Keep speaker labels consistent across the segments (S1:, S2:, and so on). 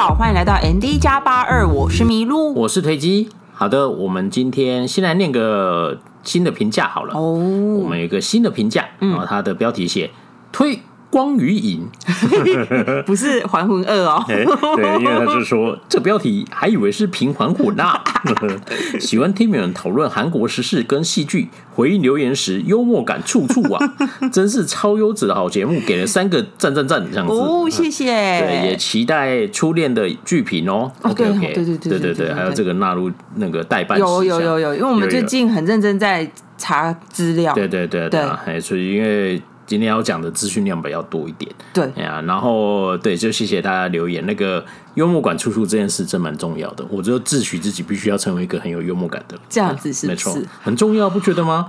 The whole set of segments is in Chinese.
S1: 好，欢迎来到 ND 加八二，我是麋鹿，
S2: 我是推机。好的，我们今天先来念个新的评价好了。哦，我们有一个新的评价，然后它的标题写推。光与影，
S1: 不是还魂二哦。
S2: 对，因为他是说这标题还以为是平还魂呐。喜欢听你们讨论韩国时事跟戏剧，回应留言时幽默感处处啊，真是超优质的好节目，给了三个赞赞赞这样子。
S1: 哦，谢谢。
S2: 对，也期待初恋的剧评哦。OK OK，对对对对对，还有这个纳入那个代办。
S1: 有有有有，因为我们最近很认真在查资料。
S2: 对对对对，哎，所以因为。今天要讲的资讯量比较多一点，
S1: 对
S2: 呀，然后对，就谢谢大家留言。那个幽默感出处这件事真蛮重要的，我就自诩自己必须要成为一个很有幽默感的，
S1: 这样子是？
S2: 没错，很重要，不觉得吗？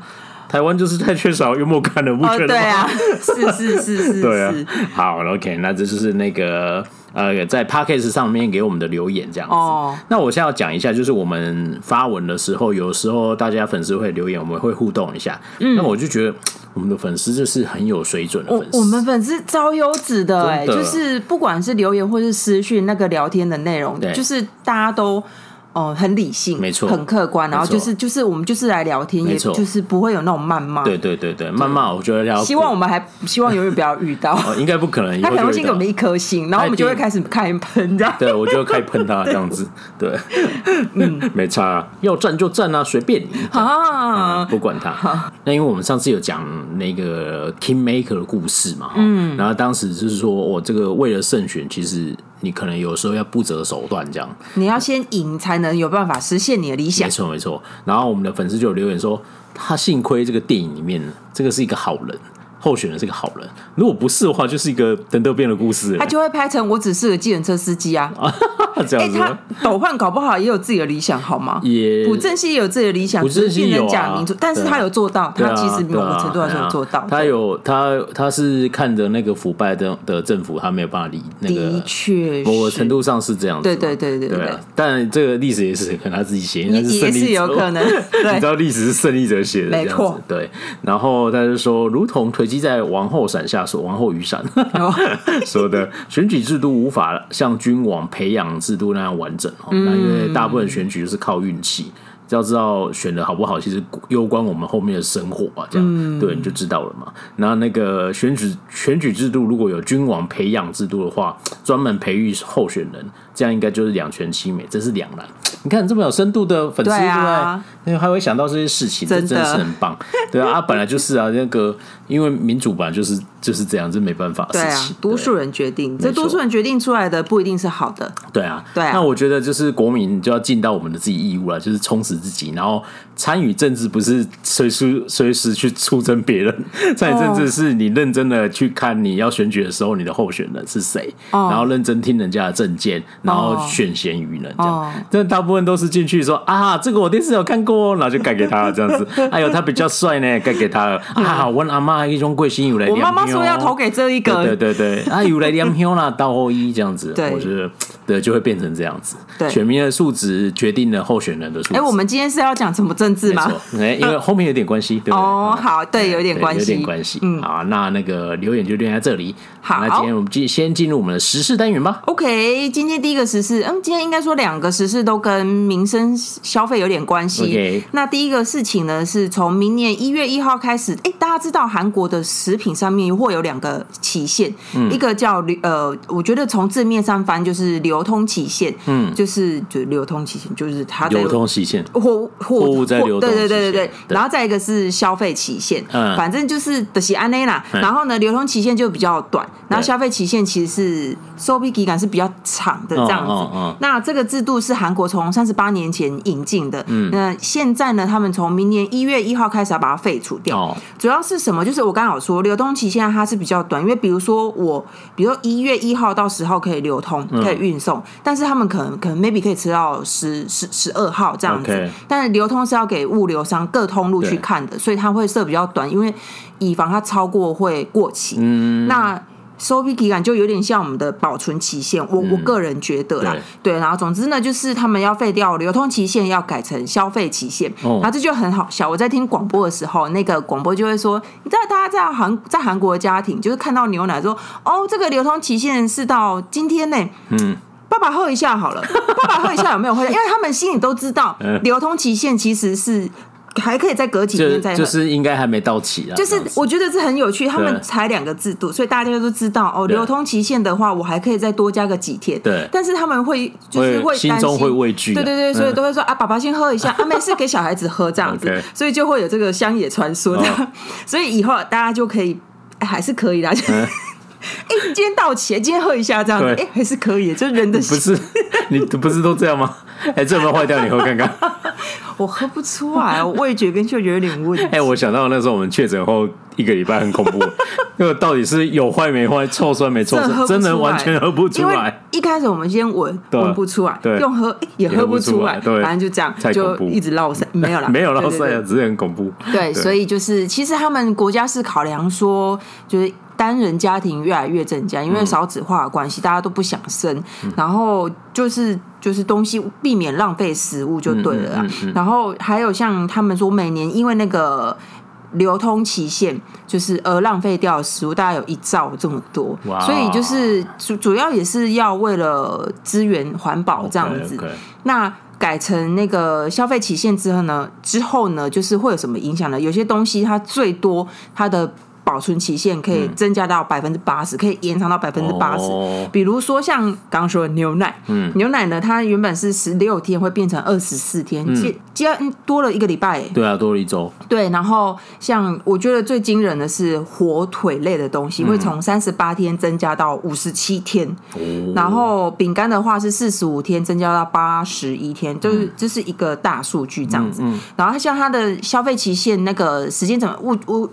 S2: 台湾就是太缺少幽默感了，不觉得吗？
S1: 对啊，是是是是，
S2: 对啊。好，OK，那这就是那个呃，在 Podcast 上面给我们的留言这样子。哦，那我现在要讲一下，就是我们发文的时候，有时候大家粉丝会留言，我们会互动一下。嗯，那我就觉得。我们的粉丝就是很有水准的粉丝，
S1: 我，们粉丝超优质的哎、欸，就是不管是留言或是私讯，那个聊天的内容，就是大家都。哦，很理性，
S2: 没错，
S1: 很客观，然后就是就是我们就是来聊天，也就是不会有那种谩骂。
S2: 对对对对，谩骂我觉得要。
S1: 希望我们还希望永远不要遇到。
S2: 应该不可能。
S1: 他可能会先给我们一颗星，然后我们就会开始开喷这样。
S2: 对，我就会开喷他这样子。对，嗯，没差，要赞就赞啊，随便你啊，不管他。那因为我们上次有讲那个 Kingmaker 的故事嘛，嗯，然后当时就是说我这个为了胜选，其实。你可能有时候要不择手段，这样。
S1: 你要先赢，才能有办法实现你的理想。
S2: 没错，没错。然后我们的粉丝就有留言说，他幸亏这个电影里面，这个是一个好人。候选人是个好人，如果不是的话，就是一个等得变的故事。
S1: 他就会拍成我只是个计程车司机啊，这样子。他斗焕搞不好也有自己的理想，好吗？也朴正熙也有自己的理想，
S2: 朴正熙有啊，
S1: 但是他有做到，他其实某个程度上是有做到。
S2: 他有他他是看着那个腐败的的政府，他没有办法理那个。
S1: 的确，
S2: 某个程度上是这样子。
S1: 对对对对对。
S2: 但这个历史也是可能他自己写，
S1: 也也是有可能。你
S2: 知道历史是胜利者写的，没错。对，然后他就说，如同推机在王后伞下说，王后雨伞。说的选举制度无法像君王培养制度那样完整哦，那因为大部分选举是靠运气。要知道选的好不好，其实攸关我们后面的生活啊，这样、嗯、对你就知道了嘛。然后那个选举选举制度，如果有君王培养制度的话，专门培育候选人，这样应该就是两全其美，真是两难。你看这么有深度的粉丝，对不对？还会想到这些事情，真的，是很棒。对啊，啊，本来就是啊，那个因为民主本来就是就是这样，这没办法的事情。对啊，
S1: 多数人决定，这多数人决定出来的不一定是好的。
S2: 对啊，对啊。那我觉得就是国民就要尽到我们的自己义务了，就是充实自己，然后参与政治不是随时随时去出征别人，参与政治是你认真的去看你要选举的时候，你的候选人是谁，然后认真听人家的政见，然后选贤于能，这样。但大部分都是进去说啊，这个我电视有看过，然后就盖给他了这样子。哎呦，他比较帅呢，盖给他了。啊，我阿妈一种贵姓有来，
S1: 我妈妈说要投给这一个，
S2: 对对对，啊，有来两票啦，到后一这样子，我觉得对，就会变成这样子。对，选民的数值决定了候选人的素质。
S1: 哎，我们今天是要讲什么政治吗？
S2: 哎，因为 后面有点关系，对
S1: 哦，好，对，有点关系，
S2: 有点关系。嗯，好，那那个留言就留在这里。好，那今天我们进先进入我们的时事单元吧。
S1: OK，今天第一个时事，嗯，今天应该说两个时事都跟民生消费有点关系。Okay. 那第一个事情呢，是从明年一月一号开始，哎，大家知道韩国的食品上面会有两个期限，嗯、一个叫呃，我觉得从字面上翻就是流通期限，嗯，就是就流通期限，就是它的
S2: 流通期限，
S1: 货货
S2: 物在流通，
S1: 对对对对对，然后再一个是消费期限，嗯，反正就是的是安内啦，然后呢，流通期限就比较短，然后消费期限其实是收币期感是比较长的这样子，那这个制度是韩国从三十八年前引进的，嗯，那现在呢，他们从明年一月一号开始要把它废除掉。哦，主要是什么？就是我刚刚有说，流通期限它是比较短，因为比如说我，比如说一月一号到十号可以流通，可以运送，嗯，但是他们可能可能 maybe 可以吃到十十十二号这样子.但是流通是要给物流商各通路去看的，所以它会设比较短，因为以防它超过会过期。嗯，那。收批期感就有点像我们的保存期限，我我个人觉得啦，对，然后总之呢，就是他们要废掉流通期限，要改成消费期限，然后这就很好笑。我在听广播的时候，那个广播就会说，你知道大家在韩在韩国的家庭，就是看到牛奶说，哦，这个流通期限是到今天呢，嗯。爸爸喝一下好了，爸爸喝一下有没有喝？因为他们心里都知道，流通期限其实是。还可以再隔几天再喝，
S2: 就是应该还没到期啊。
S1: 就是我觉得这很有趣，他们才两个制度，所以大家都知道哦。流通期限的话，我还可以再多加个几天。
S2: 对，
S1: 但是他们会就是会
S2: 心中会畏惧，
S1: 对对对，所以都会说啊，爸爸先喝一下，啊，没事给小孩子喝这样子，所以就会有这个乡野传说这样。所以以后大家就可以还是可以啦。哎，今天到期，今天喝一下这样子，哎，还是可以，就人的
S2: 不是你不是都这样吗？哎，这有没有坏掉？你喝看看。
S1: 我喝不出来，我味觉跟嗅觉有点问题。
S2: 哎，我想到那时候我们确诊后一个礼拜很恐怖，那个到底是有坏没坏，臭酸没臭酸，真的完全喝不出来。
S1: 一开始我们先闻，闻不出来，用喝也喝不出来，反正就这样，就一直落塞，没有了，
S2: 没有落赛啊，只是很恐怖。
S1: 对，所以就是其实他们国家是考量说，就是。单人家庭越来越增加，因为少子化的关系，大家都不想生，嗯、然后就是就是东西避免浪费食物就对了。然后还有像他们说，每年因为那个流通期限，就是而浪费掉的食物大概有一兆这么多，哇所以就是主主要也是要为了资源环保这样子。Okay, okay. 那改成那个消费期限之后呢？之后呢，就是会有什么影响呢？有些东西它最多它的。保存期限可以增加到百分之八十，可以延长到百分之八十。比如说像刚刚说的牛奶，嗯，牛奶呢，它原本是十六天，会变成二十四天，接接多了一个礼拜。
S2: 对啊，多了一周。
S1: 对，然后像我觉得最惊人的是火腿类的东西，会从三十八天增加到五十七天。哦。然后饼干的话是四十五天增加到八十一天，就是这是一个大数据这样子。嗯。然后像它的消费期限那个时间怎么我我。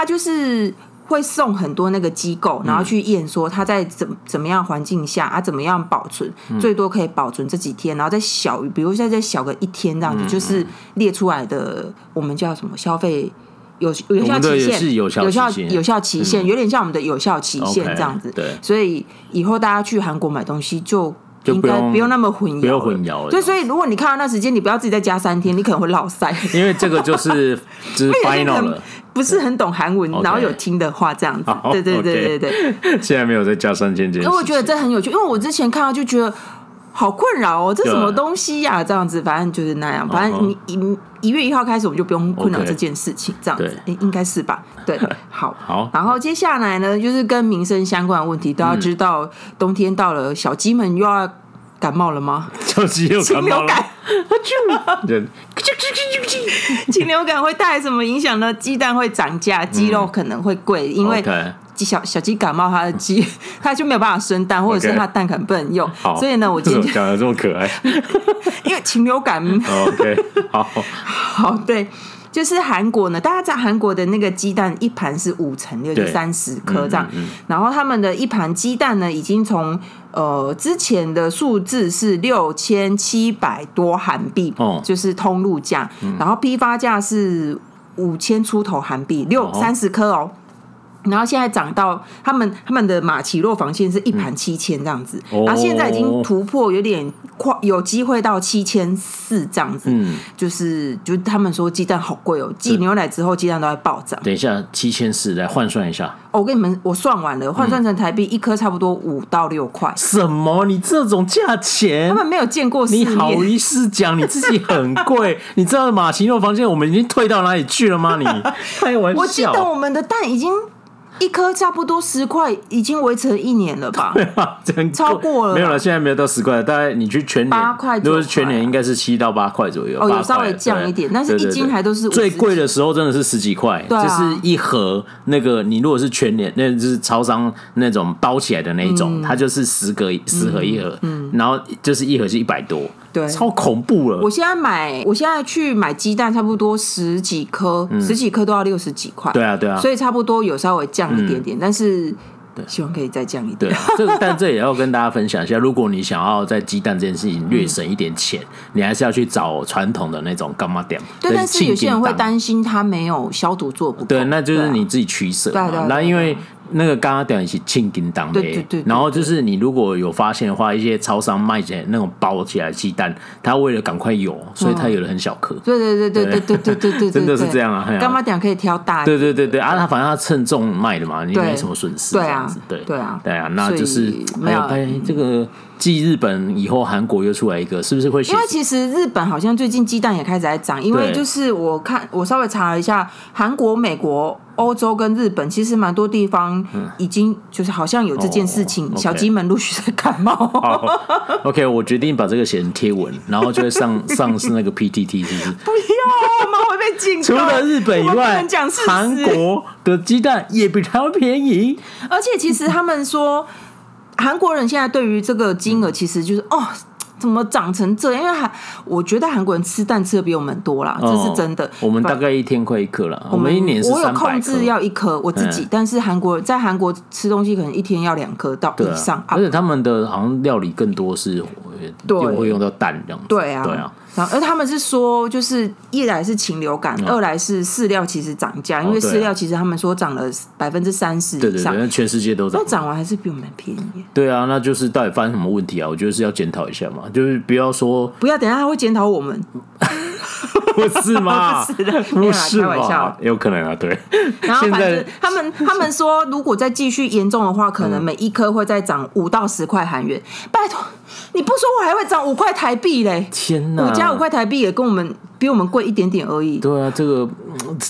S1: 他就是会送很多那个机构，然后去验说他在怎怎么样环境下啊，怎么样保存，最多可以保存这几天，然后再小于，比如现在再小个一天这样子，就是列出来的，我们叫什么消费有有效期限，有效有效期限，有点像我们的有效期限这样子。对，所以以后大家去韩国买东西就应该不用那么混淆，
S2: 不用混淆。
S1: 对，所以如果你看到那时间，你不要自己再加三天，你可能会落赛，
S2: 因为这个就是 就是 final 了。
S1: 不是很懂韩文，然后有听的话这样子，对对对对对。
S2: 现在没有再加三千件，
S1: 因为我觉得这很有趣，因为我之前看到就觉得好困扰哦，这什么东西呀？这样子，反正就是那样，反正你一一月一号开始，我们就不用困扰这件事情，这样子，哎，应该是吧？对，好，好。然后接下来呢，就是跟民生相关的问题，都要知道，冬天到了，小鸡们又要感冒了吗？
S2: 小鸡又感冒了。
S1: 禽流感会带来什么影响呢？鸡蛋会涨价，鸡肉可能会贵，因为小小鸡感冒，它的鸡 它就没有办法生蛋，或者是它蛋可能不能用。所以呢，我今天 讲
S2: 的这么可爱，
S1: 因为禽流感。
S2: OK，好，
S1: 好，对。就是韩国呢，大家在韩国的那个鸡蛋一盘是五层六，就三十颗这样。嗯嗯嗯、然后他们的一盘鸡蛋呢，已经从呃之前的数字是六千七百多韩币，哦、就是通路价。嗯、然后批发价是五千出头韩币，六三十颗哦。然后现在涨到他们他们的马奇诺防线是一盘七千这样子，嗯、然后现在已经突破，有点快，有机会到七千四这样子。嗯，就是就他们说鸡蛋好贵哦，继牛奶之后鸡蛋都在暴涨。
S2: 等一下，七千四来换算一下。
S1: 哦，我跟你们我算完了，换算成台币一颗差不多五到六块。
S2: 什么？你这种价钱？
S1: 他们没有见过。
S2: 你好意思讲你自己很贵？你知道马奇诺防线我们已经退到哪里去了吗？你 开玩笑。
S1: 我记得我们的蛋已经。一颗差不多十块，已经维持了一年了吧？对啊，超过了。
S2: 没有了，现在没有到十块，大概你去全年八块，如果是全年应该是七到八块左右。
S1: 哦，有稍微降一点，但是一斤还都是
S2: 最贵的时候，真的是十几块。对，就是一盒那个，你如果是全年，那就是超商那种包起来的那一种，它就是十个十盒一盒，嗯，然后就是一盒是一百多。对，超恐怖了！
S1: 我现在买，我现在去买鸡蛋，差不多十几颗，嗯、十几颗都要六十几块。
S2: 对啊，对啊，
S1: 所以差不多有稍微降一点点，嗯、但是希望可以再降一
S2: 点。对，这但这也要跟大家分享一下，如果你想要在鸡蛋这件事情略省一点钱，嗯、你还是要去找传统的那种柑仔店。
S1: 对，但是有些人会担心它没有消毒做不够。
S2: 对，那就是你自己取舍。对对，那因为。那个刚刚讲的是庆叮当的，
S1: 对对对。
S2: 然后就是你如果有发现的话，一些超商卖起来那种包起来的鸡蛋，它为了赶快有，所以它有的很小颗。
S1: 对对对对对对对对对，
S2: 真的是这样啊！
S1: 干妈点可以挑大？
S2: 对对对对啊，它反正它称重卖的嘛，你没什么损失。
S1: 对啊，
S2: 对
S1: 对啊，
S2: 对啊，那就是没有哎，这个继日本以后，韩国又出来一个，是不是会？
S1: 因为其实日本好像最近鸡蛋也开始在涨，因为就是我看我稍微查了一下，韩国、美国。欧洲跟日本其实蛮多地方已经就是好像有这件事情，小鸡们陆续在感冒。
S2: OK，我决定把这个写成贴文，然后就会上 上是那个 PTT，是不是？
S1: 不要，我们会被禁。
S2: 除了日本以外，韩国的鸡蛋也比它便宜。
S1: 而且其实他们说，韩国人现在对于这个金额其实就是哦。怎么长成这样？因为韩，我觉得韩国人吃蛋吃的比我们多啦，这是真的。
S2: 我们大概一天快一颗了，我们一年是
S1: 我有控制要一颗我自己，但是韩国在韩国吃东西可能一天要两颗到以上，
S2: 而且他们的好像料理更多是对会用到蛋这样子。
S1: 对啊，对啊。然后，而他们是说，就是一来是禽流感，二来是饲料其实涨价，因为饲料其实他们说涨了百分之三十以上，
S2: 对对，全世界都涨，
S1: 那涨完还是比我们便宜。
S2: 对啊，那就是到底发生什么问题啊？我觉得是要检讨一下嘛，就是不要说
S1: 不要，等下他会检讨我们，
S2: 不是吗？
S1: 不是的，不是开玩笑，
S2: 有可能啊，对。
S1: 然后反正他们他们说，如果再继续严重的话，可能每一颗会再涨五到十块韩元，拜托。你不说我还会涨五块台币嘞！
S2: 天哪，
S1: 五加五块台币也跟我们比我们贵一点点而已。
S2: 对啊，这个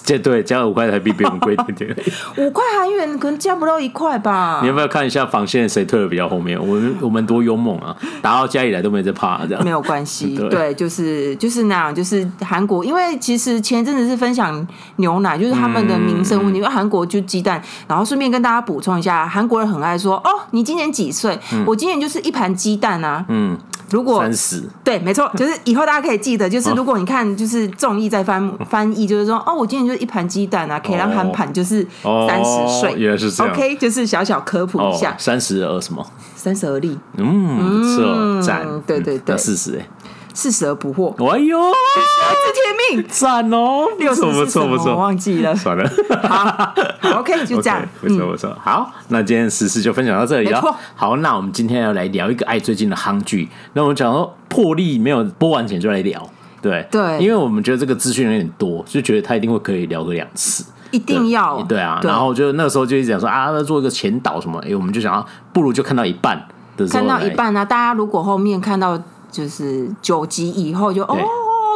S2: 这对加了五块台币比我们贵一点点。
S1: 五块韩元可能加不到一块吧？
S2: 你要不要看一下防线谁退的比较后面？我们我们多勇猛啊！打到家里来都没在怕，这样
S1: 没有关系。对，对，就是就是那样，就是韩国，因为其实前一阵子是分享牛奶，就是他们的民生问题。嗯、因为韩国就鸡蛋，然后顺便跟大家补充一下，韩国人很爱说哦，你今年几岁？嗯、我今年就是一盘鸡蛋啊。嗯，如果
S2: 三十
S1: 对，没错，就是以后大家可以记得，就是如果你看就是综艺在翻翻译，就是说哦，我今天就是一盘鸡蛋啊，可以让韩盘就是三十岁，
S2: 原来是这样
S1: ，OK，就是小小科普一下，
S2: 三十而什么？
S1: 三十而立，
S2: 嗯，不错，赞，
S1: 对对对，
S2: 四十哎。
S1: 四十而不惑，
S2: 哎呦，
S1: 知天命，
S2: 赞哦！
S1: 六十不错不错，我忘记了，
S2: 算了，
S1: 好，OK，就这样，
S2: 不错不错。好，那今天时事就分享到这里了。好，那我们今天要来聊一个爱最近的夯剧。那我们讲说破例没有播完前就来聊，对对，因为我们觉得这个资讯有点多，就觉得他一定会可以聊个两次，
S1: 一定要
S2: 对啊。然后就那个时候就一直讲说啊，那做一个前导什么，哎，我们就想要不如就看到一半的时候，
S1: 看到一半呢，大家如果后面看到。就是九集以后就哦，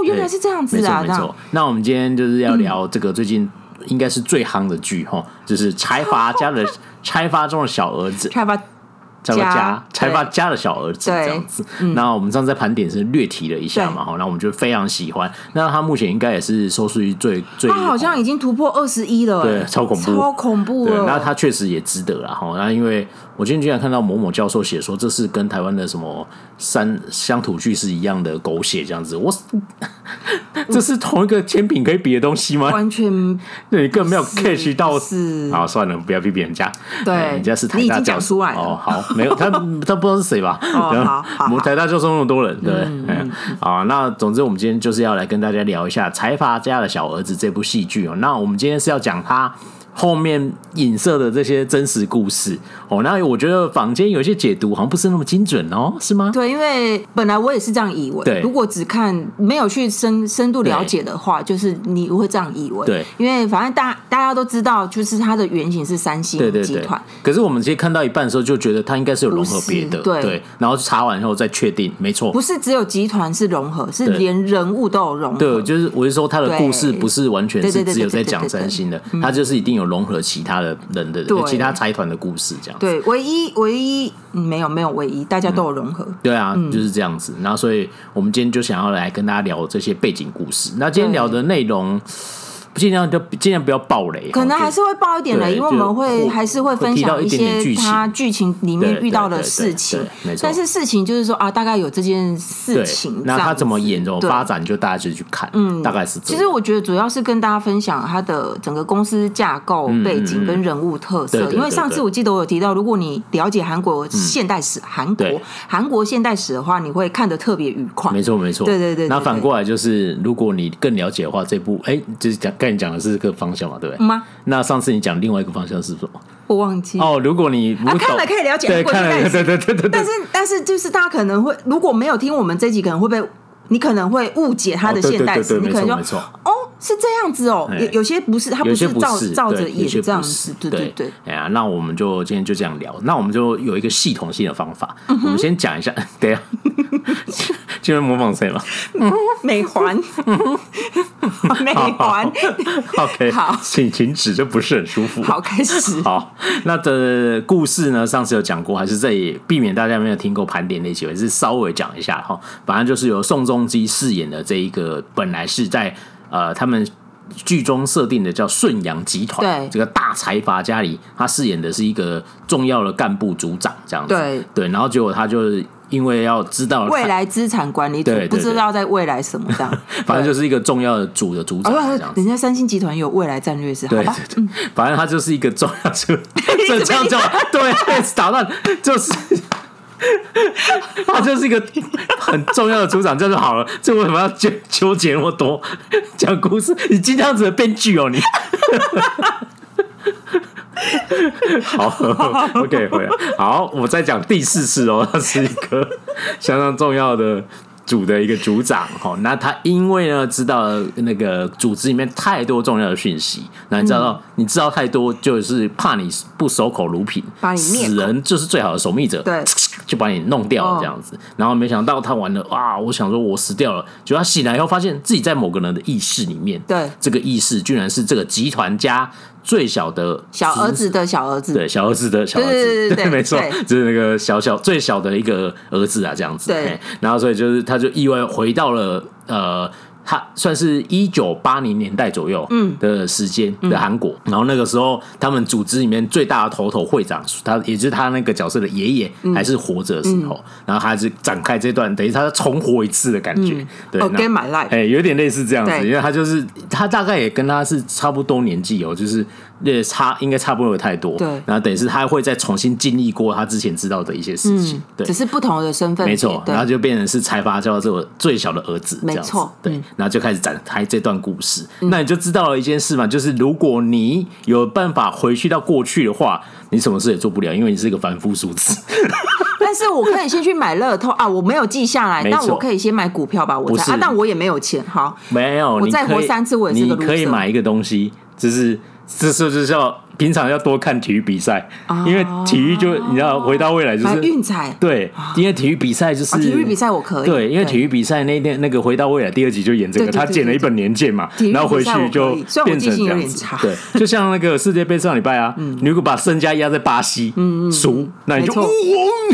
S1: 原来是这样子啊！没错，
S2: 那我们今天就是要聊这个最近应该是最夯的剧哈，就是财阀家的 财阀中的小儿子。财阀家财阀家的小儿子这样子。那我们上次在盘点是略提了一下嘛哈，那我们就非常喜欢。那他目前应该也是收视率最最，他
S1: 好像已经突破二十一了，
S2: 对，超恐怖，
S1: 超恐怖。
S2: 对，那他确实也值得了哈。那因为。我今天居然看到某某教授写说，这是跟台湾的什么山乡土剧是一样的狗血这样子。我 这是同一个甜品可以比的东西吗？
S1: 完全，
S2: 那你更没有 catch 到。是，好，算了，不要批评人家。
S1: 对，人
S2: 家是台大教授哦。好，没有他，他不知道是谁吧？
S1: 好，
S2: 我们台大教授那么多人，对，嗯，好，那总之我们今天就是要来跟大家聊一下《财阀家的小儿子》这部戏剧哦。那我们今天是要讲他。后面影射的这些真实故事哦，那我觉得坊间有些解读好像不是那么精准哦，是吗？
S1: 对，因为本来我也是这样以为。对，如果只看没有去深深度了解的话，就是你会这样以为。对，因为反正大大家都知道，就是它的原型是三星集团。
S2: 可是我们其实看到一半的时候，就觉得它应该是有融合别的。对，然后查完以后再确定，没错，
S1: 不是只有集团是融合，是连人物都有融合。
S2: 对，就是我是说，它的故事不是完全是只有在讲三星的，它就是一定有。融合其他的人的对其他财团的故事，这样
S1: 对，唯一唯一没有没有唯一，大家都有融合。
S2: 嗯、对啊，嗯、就是这样子。然后，所以我们今天就想要来跟大家聊这些背景故事。那今天聊的内容。尽量就尽量不要爆雷，
S1: 可能还是会爆一点雷，因为我们会还是会分享一些他剧情里面遇到的事情。没错，但是事情就是说啊，大概有这件事情，
S2: 那他怎么演怎么发展，就大家就去看。嗯，大概是这样。
S1: 其实我觉得主要是跟大家分享他的整个公司架构背景跟人物特色。因为上次我记得我有提到，如果你了解韩国现代史、韩国韩国现代史的话，你会看得特别愉快。
S2: 没错，没错。
S1: 对对对。
S2: 那反过来就是，如果你更了解的话，这部哎，就是讲。跟你讲的是这个方向嘛，对不对？吗？那上次你讲另外一个方向是什么？
S1: 我忘记
S2: 哦。如果你
S1: 看了可以了解，
S2: 对，看了对对对对对。
S1: 但是但是就是大家可能会如果没有听我们这集，可能会被你可能会误解他的现代史，
S2: 哦、对对对对
S1: 你可能就哦。是这样子哦，有有些不是，他不是照照着演这样子，对对对。
S2: 哎呀，那我们就今天就这样聊，那我们就有一个系统性的方法，我们先讲一下，对呀，就能模仿谁吗？
S1: 美环，美环
S2: ，OK，好，请停止，这不是很舒服。
S1: 好，开始。
S2: 好，那的故事呢？上次有讲过，还是这里避免大家没有听过盘点那些，还是稍微讲一下哈。反正就是由宋仲基饰演的这一个，本来是在。呃，他们剧中设定的叫顺阳集团，对这个大财阀家里，他饰演的是一个重要的干部组长，这样子，
S1: 对
S2: 对。然后结果他就因为要知道
S1: 未来资产管理组，不知道在未来什么这样，
S2: 反正就是一个重要的组的组长这样子。
S1: 人家三星集团有未来战略是，好吧？
S2: 反正他就是一个重要组，这样叫对，打断就是。他就是一个很重要的组长，这样就好了。这为什么要纠纠结那么多？讲故事，你经常只能编剧哦，你。好，OK，回来。好，我再讲第四次哦，他是一个相当重要的。组的一个组长，哈，那他因为呢知道那个组织里面太多重要的讯息，那你知道、嗯、你知道太多，就是怕你不守口如瓶，
S1: 把你灭，
S2: 死人就是最好的守密者，
S1: 对，
S2: 就把你弄掉了这样子。哦、然后没想到他玩了，啊！我想说我死掉了，结果他醒来以后发现自己在某个人的意识里面，
S1: 对，
S2: 这个意识居然是这个集团家。最小的
S1: 小儿子的小儿子，
S2: 对，小儿子的小儿子，
S1: 对对对，对，
S2: 没错，就是那个小小最小的一个儿子啊，这样子。
S1: 对，
S2: 然后所以就是他就意外回到了呃。他算是一九八零年代左右的时间的韩国，然后那个时候他们组织里面最大的头头会长，他也就是他那个角色的爷爷还是活着的时候，然后他还是展开这段等于他重活一次的感觉，对
S1: ，Again my life，
S2: 哎，有点类似这样子，因为他就是他大概也跟他是差不多年纪哦，就是也差应该差不多有太多，
S1: 对，
S2: 然后等于是他会再重新经历过他之前知道的一些事情，对，
S1: 只是不同的身份，
S2: 没错，然后就变成是财阀叫做最小的儿子，
S1: 没错，
S2: 对。然后就开始展开这段故事，嗯、那你就知道了一件事嘛，就是如果你有办法回去到过去的话，你什么事也做不了，因为你是一个凡夫俗子。
S1: 但是我可以先去买乐透啊，我没有记下来，那错我可以先买股票吧，我猜但我也没有钱，好，
S2: 没有，
S1: 我再活三次，我也是个
S2: 你可以买一个东西，就是这是就是叫。平常要多看体育比赛，因为体育就你知道，回到未来就是
S1: 运彩。
S2: 对，因为体育比赛就是
S1: 体育比赛我可以。
S2: 对，因为体育比赛那天那个回到未来第二集就演这个，他剪了一本年鉴嘛，然后回去就变成这样子。对，就像那个世界杯上礼拜啊，你如果把身家压在巴西，嗯嗯输，那你就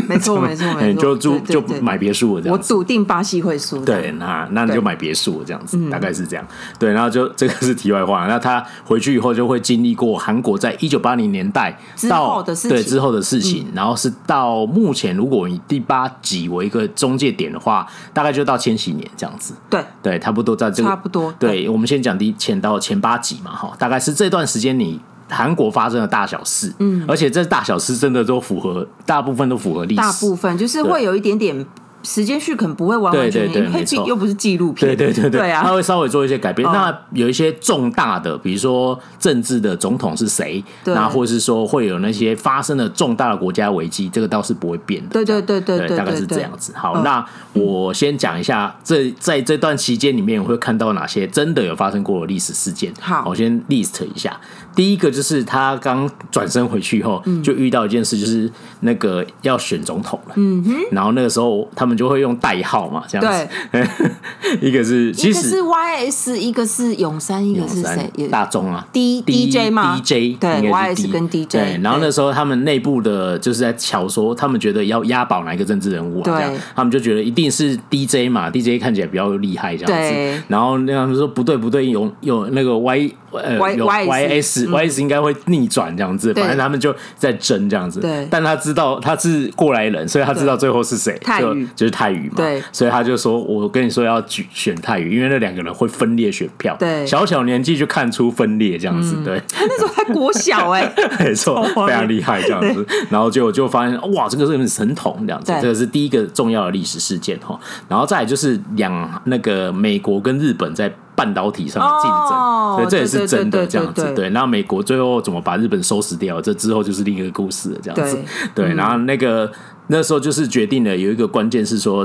S1: 没错没错 没错，
S2: 就住就买别墅了这样。
S1: 我笃定巴西会输。
S2: 对，那那你就买别墅这样子，大概是这样。对，然后就这个是题外话。那他回去以后就会经历过韩国在一九八零年代到对之后的事情，然后是到目前，如果以第八集为一个中介点的话，大概就到千禧年这样子。
S1: 对。
S2: 对，差不多在这个
S1: 差不多。
S2: 对，我们先讲第前到前八集嘛，哈，大概是这段时间你韩国发生的大小事，嗯，而且这大小事真的都符合，大部分都符合历史，
S1: 大部分就是会有一点点。时间序可能不会完完全全，因为又不是纪录片，
S2: 对对对对，
S1: 对啊，
S2: 他会稍微做一些改变。那有一些重大的，比如说政治的总统是谁，那或者是说会有那些发生的重大的国家危机，这个倒是不会变的。
S1: 对对对对对，
S2: 大概是这样子。好，那我先讲一下，这在这段期间里面，我会看到哪些真的有发生过的历史事件。
S1: 好，
S2: 我先 list 一下。第一个就是他刚转身回去以后，就遇到一件事，就是那个要选总统了。嗯哼，然后那个时候他们就会用代号嘛，这样子。对，一个是其实
S1: 是 Y S，一个是永山，一个是谁？
S2: 大中啊
S1: ，D D J 嘛
S2: ？D J
S1: 对，Y S 跟 D J。
S2: 对，然后那时候他们内部的就是在瞧说，他们觉得要押宝哪一个政治人物啊？对，他们就觉得一定是 D J 嘛，D J 看起来比较厉害这样子。然后那他们说不对不对，有有那个 Y 呃有 Y S。Y S 应该会逆转这样子，反正他们就在争这样子。对，但他知道他是过来人，所以他知道最后是谁，就就是泰语嘛。对，所以他就说：“我跟你说要举选泰语，因为那两个人会分裂选票。”对，小小年纪就看出分裂这样子。对，
S1: 他那时候还国小哎，
S2: 没错，非常厉害这样子。然后就就发现哇，这个是神童这样子。这个是第一个重要的历史事件哈。然后再来就是两那个美国跟日本在。半导体上的竞争，哦、所以这也是真的这样子。对，那美国最后怎么把日本收拾掉？这之后就是另一个故事了，这样子。对，对，然后那个那时候就是决定了有一个关键是说，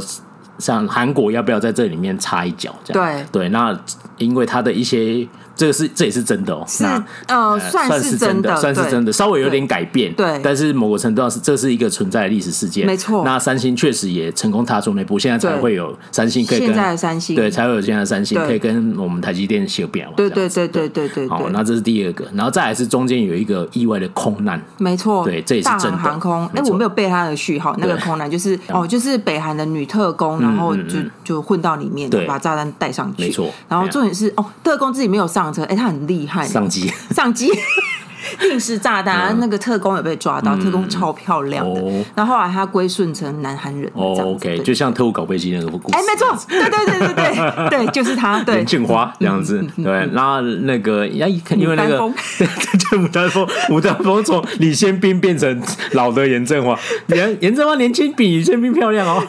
S2: 像韩国要不要在这里面插一脚？这样对对，那因为他的一些。这个是这也是真的哦，
S1: 是呃算是真的，
S2: 算是真的，稍微有点改变，对，但是某个程度上是这是一个存在的历史事件，
S1: 没错。
S2: 那三星确实也成功踏出那步，现在才会有三星可以跟
S1: 现在的三星，
S2: 对，才会有现在的三星可以跟我们台积电修表，
S1: 对对对对对。对。
S2: 好，那这是第二个，然后再来是中间有一个意外的空难，
S1: 没错，
S2: 对，这也是真的。
S1: 航空，哎，我没有背它的序号，那个空难就是哦，就是北韩的女特工，然后就就混到里面，把炸弹带上去，没错。然后重点是哦，特工自己没有上车，哎，他很厉害。
S2: 上机，
S1: 上机。定时炸弹，那个特工也被抓到，特工超漂亮的。然后后来他归顺成南韩人。
S2: 哦 OK，就像特务搞飞机那个故事。
S1: 哎，没错，对对对对对对，就是他。对，
S2: 严正花这样子。对，然后那个，因为那个，对，就牡丹峰，牡丹峰从李先斌变成老的严正花，严严正花年轻比李先斌漂亮哦。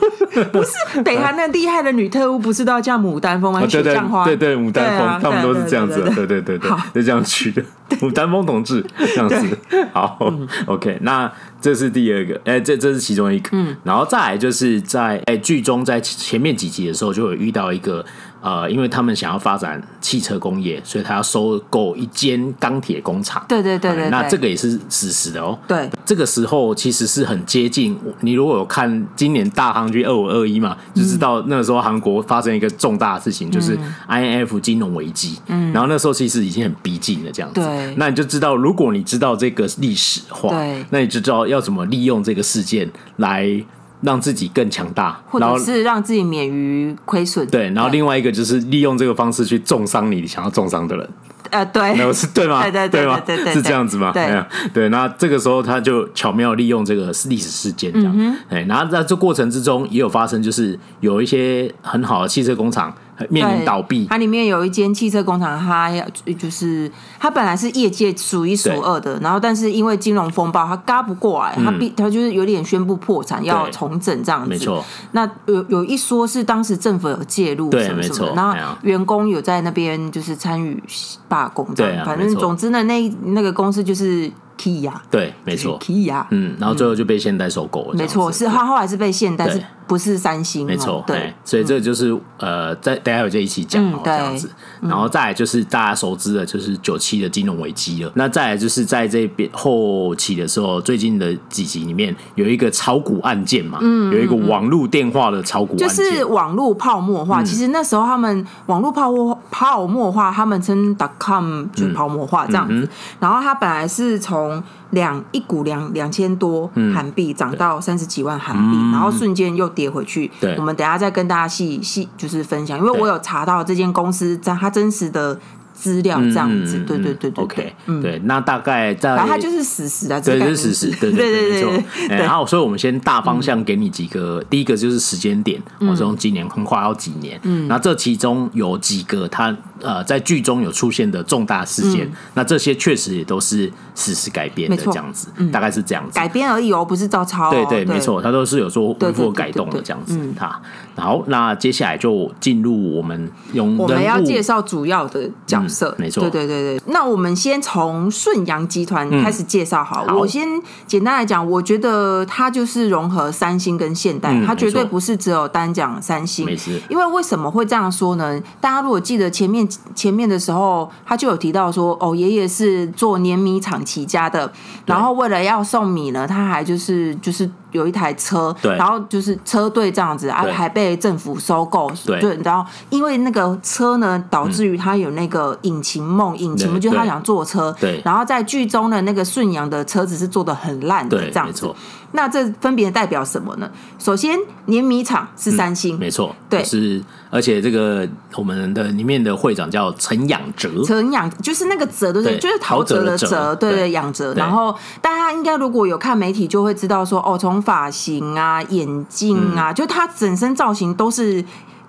S1: 不是，北韩那厉害的女特务不是都要叫牡丹峰吗？
S2: 对对对对，牡丹峰，他们都是这样子。对对对对，就这样取的。牡丹峰同志。这样子，好，OK，那这是第二个，哎、欸，这这是其中一个，嗯，然后再来就是在哎剧中在前面几集的时候就有遇到一个。呃，因为他们想要发展汽车工业，所以他要收购一间钢铁工厂。
S1: 对对对对，对、嗯，
S2: 那这个也是事实的哦。
S1: 对，
S2: 这个时候其实是很接近。你如果有看今年大航军二五二一嘛，就知道那个时候韩国发生一个重大的事情，嗯、就是 I N F 金融危机。嗯，然后那时候其实已经很逼近了，这样子。对，那你就知道，如果你知道这个历史的话，对，那你就知道要怎么利用这个事件来。让自己更强大，
S1: 或者是让自己免于亏损。
S2: 对，然后另外一个就是利用这个方式去重伤你想要重伤的人。
S1: 呃，对，
S2: 没有是对吗？对对对对对，是这样子吗？对对，那这个时候他就巧妙利用这个历史事件，这样。哎，然后在这过程之中也有发生，就是有一些很好的汽车工厂。面临倒闭，
S1: 它里面有一间汽车工厂，它要就是它本来是业界数一数二的，然后但是因为金融风暴，它嘎不过来，它必它就是有点宣布破产，要重整这样子。没错，那有有一说是当时政府有介入，什么什么，然后员工有在那边就是参与罢工，这样，反正总之呢，那那个公司就是。Kia
S2: 对，没错
S1: ，Kia。
S2: 嗯，然后最后就被现代收购了。
S1: 没错，是他后来是被现代，是不是三星？
S2: 没错，对，所以这就是呃，在大家有这一起讲哦，这样子，然后再来就是大家熟知的，就是九七的金融危机了。那再来就是在这边后期的时候，最近的几集里面有一个炒股案件嘛，嗯，有一个网络电话的炒股案件，
S1: 就是网络泡沫化。其实那时候他们网络泡沫泡沫化，他们称 dotcom 就泡沫化这样子。然后他本来是从从两一股两两千多韩币涨到三十几万韩币，嗯、然后瞬间又跌回去。对。我们等下再跟大家细细就是分享，因为我有查到这间公司在它真实的。资料这样子，对对对对
S2: ，OK，对，那大概在，
S1: 然后它就是史实啊，
S2: 对，就是史实，对对 对对，没错。然后，所以我们先大方向给你几个，第一个就是时间点，我从今年横跨到几年，嗯，那这其中有几个它呃在剧中有出现的重大事件，那这些确实也都是史实改编的这样子，大概是这样子，
S1: 改编而已哦，不是照抄，
S2: 对对，没错，它都是有做恢复改动的这样子，它。好，那接下来就进入我们用
S1: 我们要介绍主要的角色，
S2: 没错，
S1: 对对对对。那我们先从顺阳集团开始介绍好。我先简单来讲，我觉得它就是融合三星跟现代，它绝对不是只有单讲三星。因为为什么会这样说呢？大家如果记得前面前面的时候，他就有提到说，哦，爷爷是做碾米厂起家的，然后为了要送米呢，他还就是就是。有一台车，对，然后就是车队这样子啊，还被政府收购，对，然后因为那个车呢，导致于他有那个引擎梦，引擎梦就是他想坐车，对，然后在剧中的那个顺阳的车子是做的很烂的这样子。那这分别代表什么呢？首先，碾米厂是三星，
S2: 没错，对，是而且这个我们的里面的会长叫陈养哲，
S1: 陈养就是那个哲，对不对？就是陶喆的哲，对对，养哲。然后大家应该如果有看媒体，就会知道说，哦，从发型啊、眼镜啊，就他整身造型都是。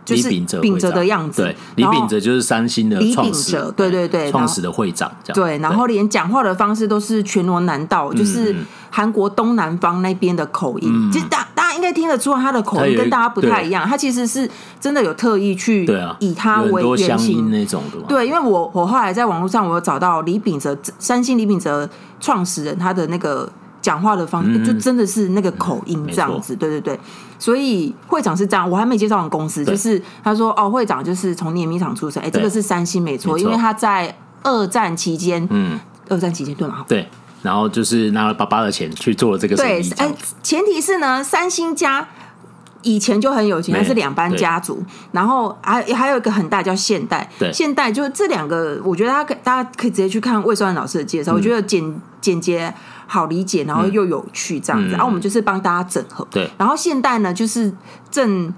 S1: 就是秉哲的样子。
S2: 对，李秉哲就是三星的李秉哲，
S1: 对对对，
S2: 创始的会长这样。
S1: 对，然后连讲话的方式都是全罗南道，就是韩国东南方那边的口音。其实大大家应该听得出来，他的口音跟大家不太一样。他其实是真的有特意去以他为原型
S2: 那种的。
S1: 对，因为我我后来在网络上我有找到李秉哲，三星李秉哲创始人他的那个。讲话的方式就真的是那个口音这样子，对对对，所以会长是这样。我还没介绍完公司，就是他说哦，会长就是从碾米厂出身，哎，这个是三星没错，因为他在二战期间，嗯，二战期间对吗？
S2: 对，然后就是拿了爸爸的钱去做了这个生意。哎，
S1: 前提是呢，三星家以前就很有钱，他是两班家族，然后还还有一个很大叫现代，对，现代就是这两个，我觉得他可大家可以直接去看魏双安老师的介绍，我觉得简简洁。好理解，然后又有趣这样子，然后我们就是帮大家整合。对，然后现代呢，就是郑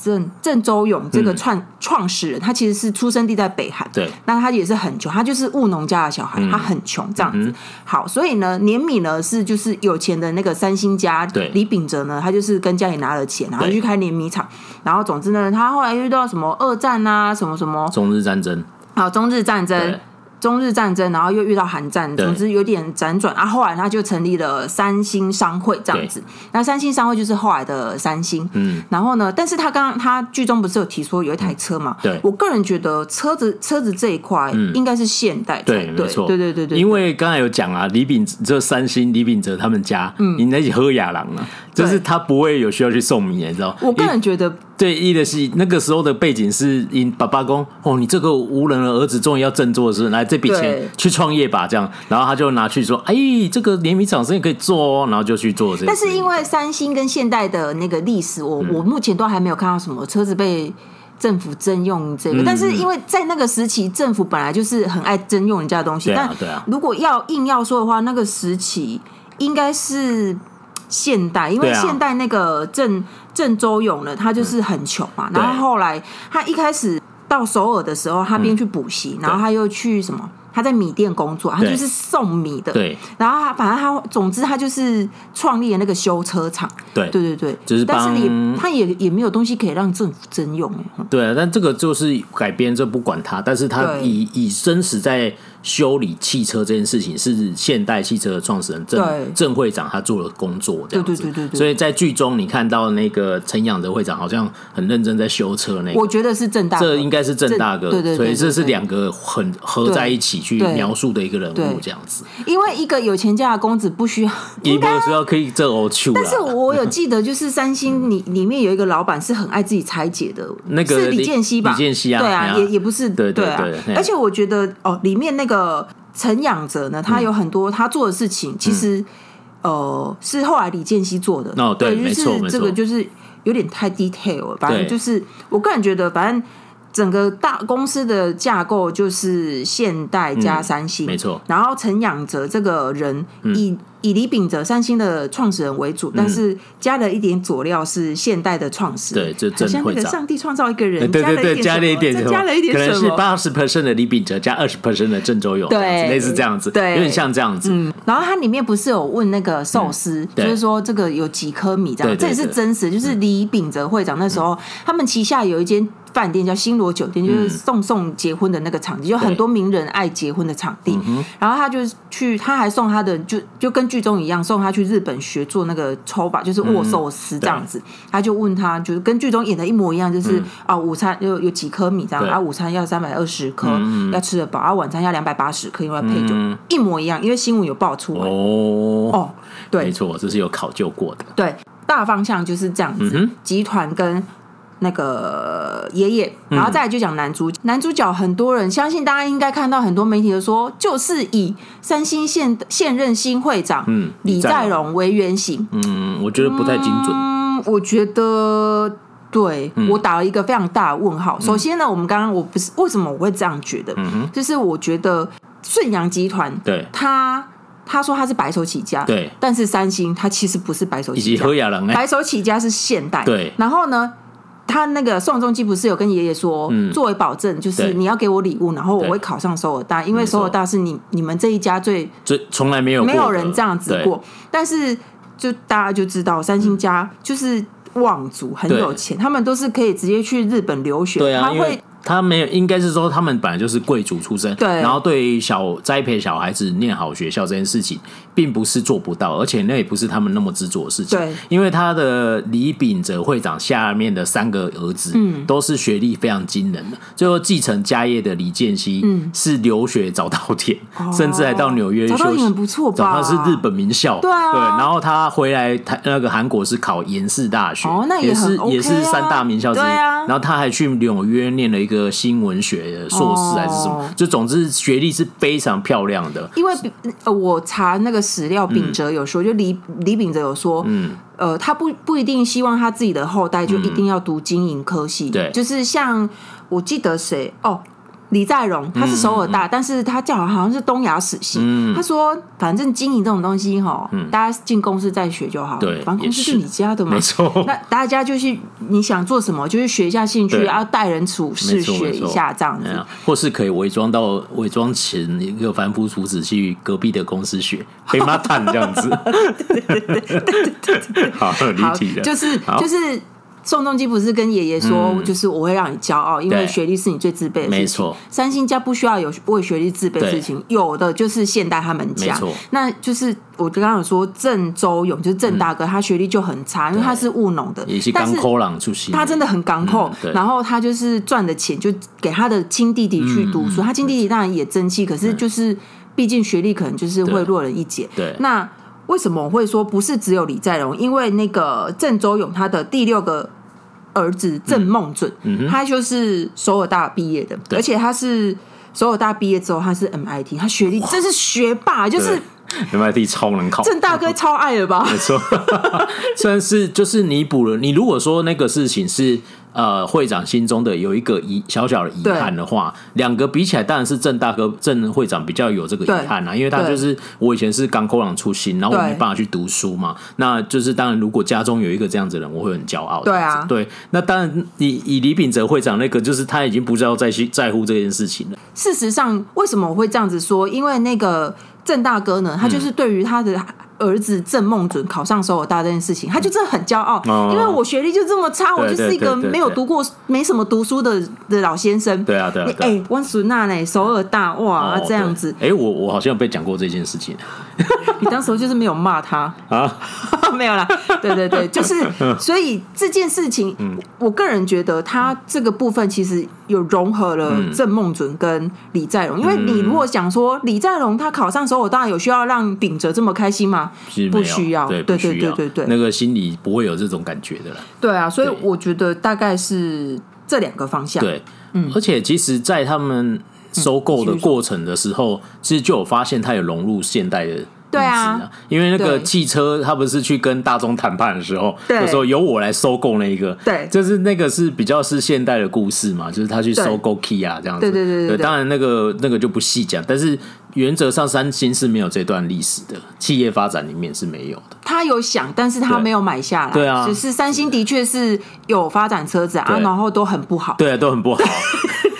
S1: 郑郑周永这个创创始人，他其实是出生地在北韩。对，那他也是很穷，他就是务农家的小孩，他很穷这样子。好，所以呢，碾米呢是就是有钱的那个三星家，对，李秉哲呢，他就是跟家里拿了钱，然后去开碾米厂。然后总之呢，他后来遇到什么二战啊，什么什么
S2: 中日战争，
S1: 好，中日战争。中日战争，然后又遇到韩战，总之有点辗转。啊，后来他就成立了三星商会这样子。那三星商会就是后来的三星。嗯。然后呢，但是他刚刚他剧中不是有提说有一台车嘛？对。我个人觉得车子车子这一块应该是现代。对，没错。对对对对。
S2: 因为刚才有讲啊，李秉这三星李秉哲他们家，嗯，你那起喝雅郎啊，就是他不会有需要去送米，你知道？
S1: 我个人觉得。
S2: 对，一的是那个时候的背景是，因爸爸公哦，你这个无能的儿子终于要振作的时候，来这笔钱去创业吧，这样，然后他就拿去说，哎，这个联名厂生意可以做哦，然后就去做这个。
S1: 但是因为三星跟现代的那个历史，我我目前都还没有看到什么车子被政府征用这个，但是因为在那个时期，政府本来就是很爱征用人家的东西，但如果要硬要说的话，那个时期应该是。现代，因为现代那个郑郑周永呢，他就是很穷嘛。然后后来他一开始到首尔的时候，他边去补习，然后他又去什么？他在米店工作，他就是送米的。对。然后他反正他总之他就是创立了那个修车厂。对对对对。就是，但是也他也也没有东西可以让政府征用哎。
S2: 对啊，但这个就是改编，这不管他，但是他以以生死在。修理汽车这件事情是现代汽车的创始人郑郑会长他做了工作这样子，对对对对。所以在剧中你看到那个陈养德会长好像很认真在修车那个，
S1: 我觉得是郑大哥，
S2: 这应该是郑大哥，对对。所以这是两个很合在一起去描述的一个人物这样子。
S1: 因为一个有钱家的公子不需要，
S2: 一个需要可以这欧去。
S1: 但是我有记得，就是三星里里面有一个老板是很爱自己拆解的，那个是李健熙吧？
S2: 李健熙啊，
S1: 对啊，也也不是，对对对。而且我觉得哦，里面那个。呃，陈养者呢，他有很多他做的事情，其实呃是后来李健熙做的。哦，对，就是，这个就是有点太 detail 了。反正就是我个人觉得，反正整个大公司的架构就是现代加三星，没错。然后陈养哲这个人以。以李秉哲三星的创始人为主，但是加了一点佐料是现代的创始人。对，就像那个上帝创造一个人，
S2: 对对对，加了一点，
S1: 加了一点，
S2: 可能是八十 percent 的李秉哲加二十 percent 的郑州勇，对，类似这样子，对，有点像这样子。嗯，
S1: 然后它里面不是有问那个寿司，就是说这个有几颗米这样，这也是真实，就是李秉哲会长那时候他们旗下有一间。饭店叫新罗酒店，就是送送结婚的那个场地，就很多名人爱结婚的场地。然后他就去，他还送他的，就就跟剧中一样，送他去日本学做那个抽把，就是握寿司这样子。他就问他，就是跟剧中演的一模一样，就是啊，午餐有有几颗米这样，啊，午餐要三百二十颗，要吃得饱，啊，晚餐要两百八十颗，因为要配酒，一模一样，因为新闻有爆出来。哦。哦，对，
S2: 没错，这是有考究过的。
S1: 对，大方向就是这样子，集团跟。那个爷爷，然后再来就讲男主角。男主角很多人相信，大家应该看到很多媒体都说，就是以三星现现任新会长嗯李在镕为原型。
S2: 嗯，我觉得不太精准。
S1: 嗯，我觉得对，我打了一个非常大的问号。首先呢，我们刚刚我不是为什么我会这样觉得，嗯就是我觉得顺阳集团对。他他说他是白手起家，对，但是三星他其实不是白手起家，白手起家是现代，对，然后呢？他那个宋仲基不是有跟爷爷说，作为保证，就是你要给我礼物，然后我会考上首尔大，因为首尔大是你你们这一家最
S2: 最从来没有
S1: 没有人这样子过。但是就大家就知道，三星家就是望族，很有钱，他们都是可以直接去日本留学。
S2: 对啊，
S1: 他会。
S2: 他没有，应该是说他们本来就是贵族出身，
S1: 对。
S2: 然后对小栽培小孩子念好学校这件事情，并不是做不到，而且那也不是他们那么执着的事情。
S1: 对，
S2: 因为他的李秉哲会长下面的三个儿子，嗯，都是学历非常惊人的。最后继承家业的李建熙，嗯，是留学早稻田，哦、甚至还到纽约
S1: 早稻田很不错吧？
S2: 他是日本名校，
S1: 对啊。
S2: 对，然后他回来台那个韩国是考延世大学，
S1: 哦，那也，
S2: 也是、
S1: OK 啊、
S2: 也是三大名校之一。
S1: 啊、
S2: 然后他还去纽约念了一个新闻学。的硕士还是什么？哦、就总之学历是非常漂亮的。
S1: 因为呃，我查那个史料，秉哲有说，嗯、就李李秉哲有说，嗯，呃，他不不一定希望他自己的后代就一定要读经营科系，对、嗯，就是像我记得谁哦。李在镕，他是首尔大，嗯、但是他叫好像是东亚史系。嗯、他说，反正经营这种东西哈，嗯、大家进公司再学就好。
S2: 对，
S1: 反正公司是你家的嘛，
S2: 没错。
S1: 那大家就是你想做什么，就是学一下兴趣，然后待人处事学一下这样子，
S2: 或是可以伪装到伪装成一个凡夫俗子去隔壁的公司学，被骂惨这样子。对对对对对，好，离题了，
S1: 就是就是。宋仲基不是跟爷爷说，就是我会让你骄傲，因为学历是你最自卑的事情。没错，三星家不需要有为学历自卑的事情，有的就是现代他们家。那就是我刚刚有说郑周勇，就是郑大哥，他学历就很差，因为他是务农的，但是他真的很港口。然后他就是赚的钱就给他的亲弟弟去读书，他亲弟弟当然也争气，可是就是毕竟学历可能就是会落人一截。对，那。为什么我会说不是只有李在镕？因为那个郑周永他的第六个儿子郑梦准，嗯嗯、他就是首尔大毕业的，而且他是首尔大毕业之后他是 MIT，他学历真是学霸，就是
S2: MIT 超能考，
S1: 郑大哥超爱了吧？没错，
S2: 算是就是弥补了。你如果说那个事情是。呃，会长心中的有一个遗小小的遗憾的话，两个比起来，当然是郑大哥郑会长比较有这个遗憾啊，因为他就是我以前是港口朗出身，然后我没办法去读书嘛，那就是当然，如果家中有一个这样子的人，我会很骄傲。对啊，对，那当然以以李秉哲会长那个，就是他已经不知道再去在乎这件事情了。
S1: 事实上，为什么我会这样子说？因为那个郑大哥呢，他就是对于他的。儿子郑孟准考上首尔大这件事情，他就真的很骄傲，因为我学历就这么差，我就是一个没有读过、没什么读书的的老先生。对啊，对啊。哎，温淑娜呢？首尔大哇，这样子。
S2: 哎，我我好像有被讲过这件事情。
S1: 你当时就是没有骂他。啊？没有啦。对对对，就是所以这件事情，我个人觉得他这个部分其实有融合了郑梦准跟李在镕，因为你如果想说李在荣他考上首尔大，有需要让秉哲这么开心吗？不需要，对对对对对，
S2: 那个心里不会有这种感觉的啦。
S1: 对啊，所以我觉得大概是这两个方向。
S2: 对，嗯，而且其实，在他们收购的过程的时候，其实就有发现它有融入现代的。对啊，因为那个汽车，他不是去跟大众谈判的时候，就说由我来收购那一个，对，就是那个是比较是现代的故事嘛，就是他去收购 Kia 这样子。对对对对，当然那个那个就不细讲，但是原则上三星是没有这段历史的，企业发展里面是没有的。
S1: 他有想，但是他没有买下来。对啊，只是三星的确是有发展车子啊，然后都很不好。
S2: 对啊，都很不好。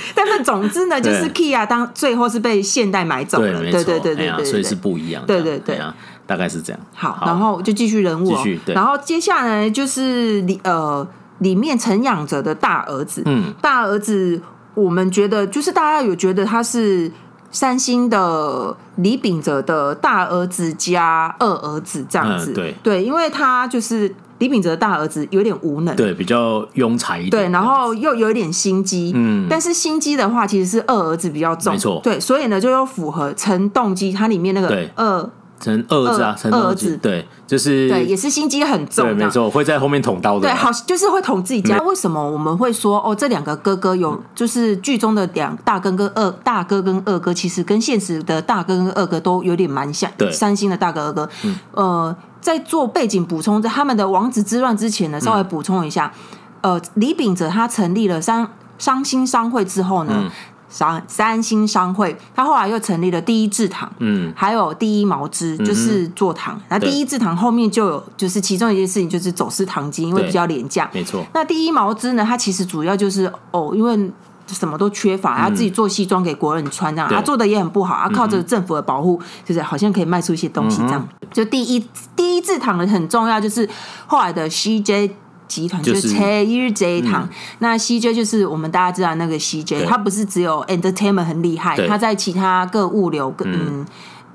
S1: 但是总之呢，就是 Kia 当最后是被现代买走了，对对对对对，
S2: 所以是不一样的，
S1: 对对对。啊，
S2: 大概是这样。
S1: 好，然后就继续人物，继续，然后接下来就是里呃里面陈养哲的大儿子，嗯，大儿子我们觉得就是大家有觉得他是三星的李秉哲的大儿子加二儿子这样子，对。对，因为他就是。李秉哲的大儿子有点无能，
S2: 对，比较庸才一点，
S1: 对，然后又有一点心机，嗯，但是心机的话，其实是二儿子比较重，没错，对，所以呢，就又符合陈动机，它里面那个二
S2: 陈二儿子啊，成二儿子，对，就是
S1: 对，也是心机很重，
S2: 对，没错，会在后面捅刀的，
S1: 对，好，就是会捅自己家。为什么我们会说哦，这两个哥哥有，就是剧中的两大哥跟二大哥跟二哥，其实跟现实的大哥跟二哥都有点蛮像，对，三星的大哥二哥，呃。在做背景补充，在他们的王子之乱之前呢，稍微补充一下。嗯、呃，李秉哲他成立了三伤心商会之后呢，三、嗯、三星商会，他后来又成立了第一制糖，嗯，还有第一毛织，就是做糖。那、嗯、第一制糖后面就有，就是其中一件事情就是走私糖精，因为比较廉价，没错。那第一毛织呢，它其实主要就是哦，因为。什么都缺乏，他自己做西装给国人穿，这样他做的也很不好，啊，靠着政府的保护，就是好像可以卖出一些东西，这样。就第一第一制糖的很重要，就是后来的 CJ 集团，就是 CJ 堂。那 CJ 就是我们大家知道那个 CJ，它不是只有 entertainment 很厉害，它在其他各物流跟嗯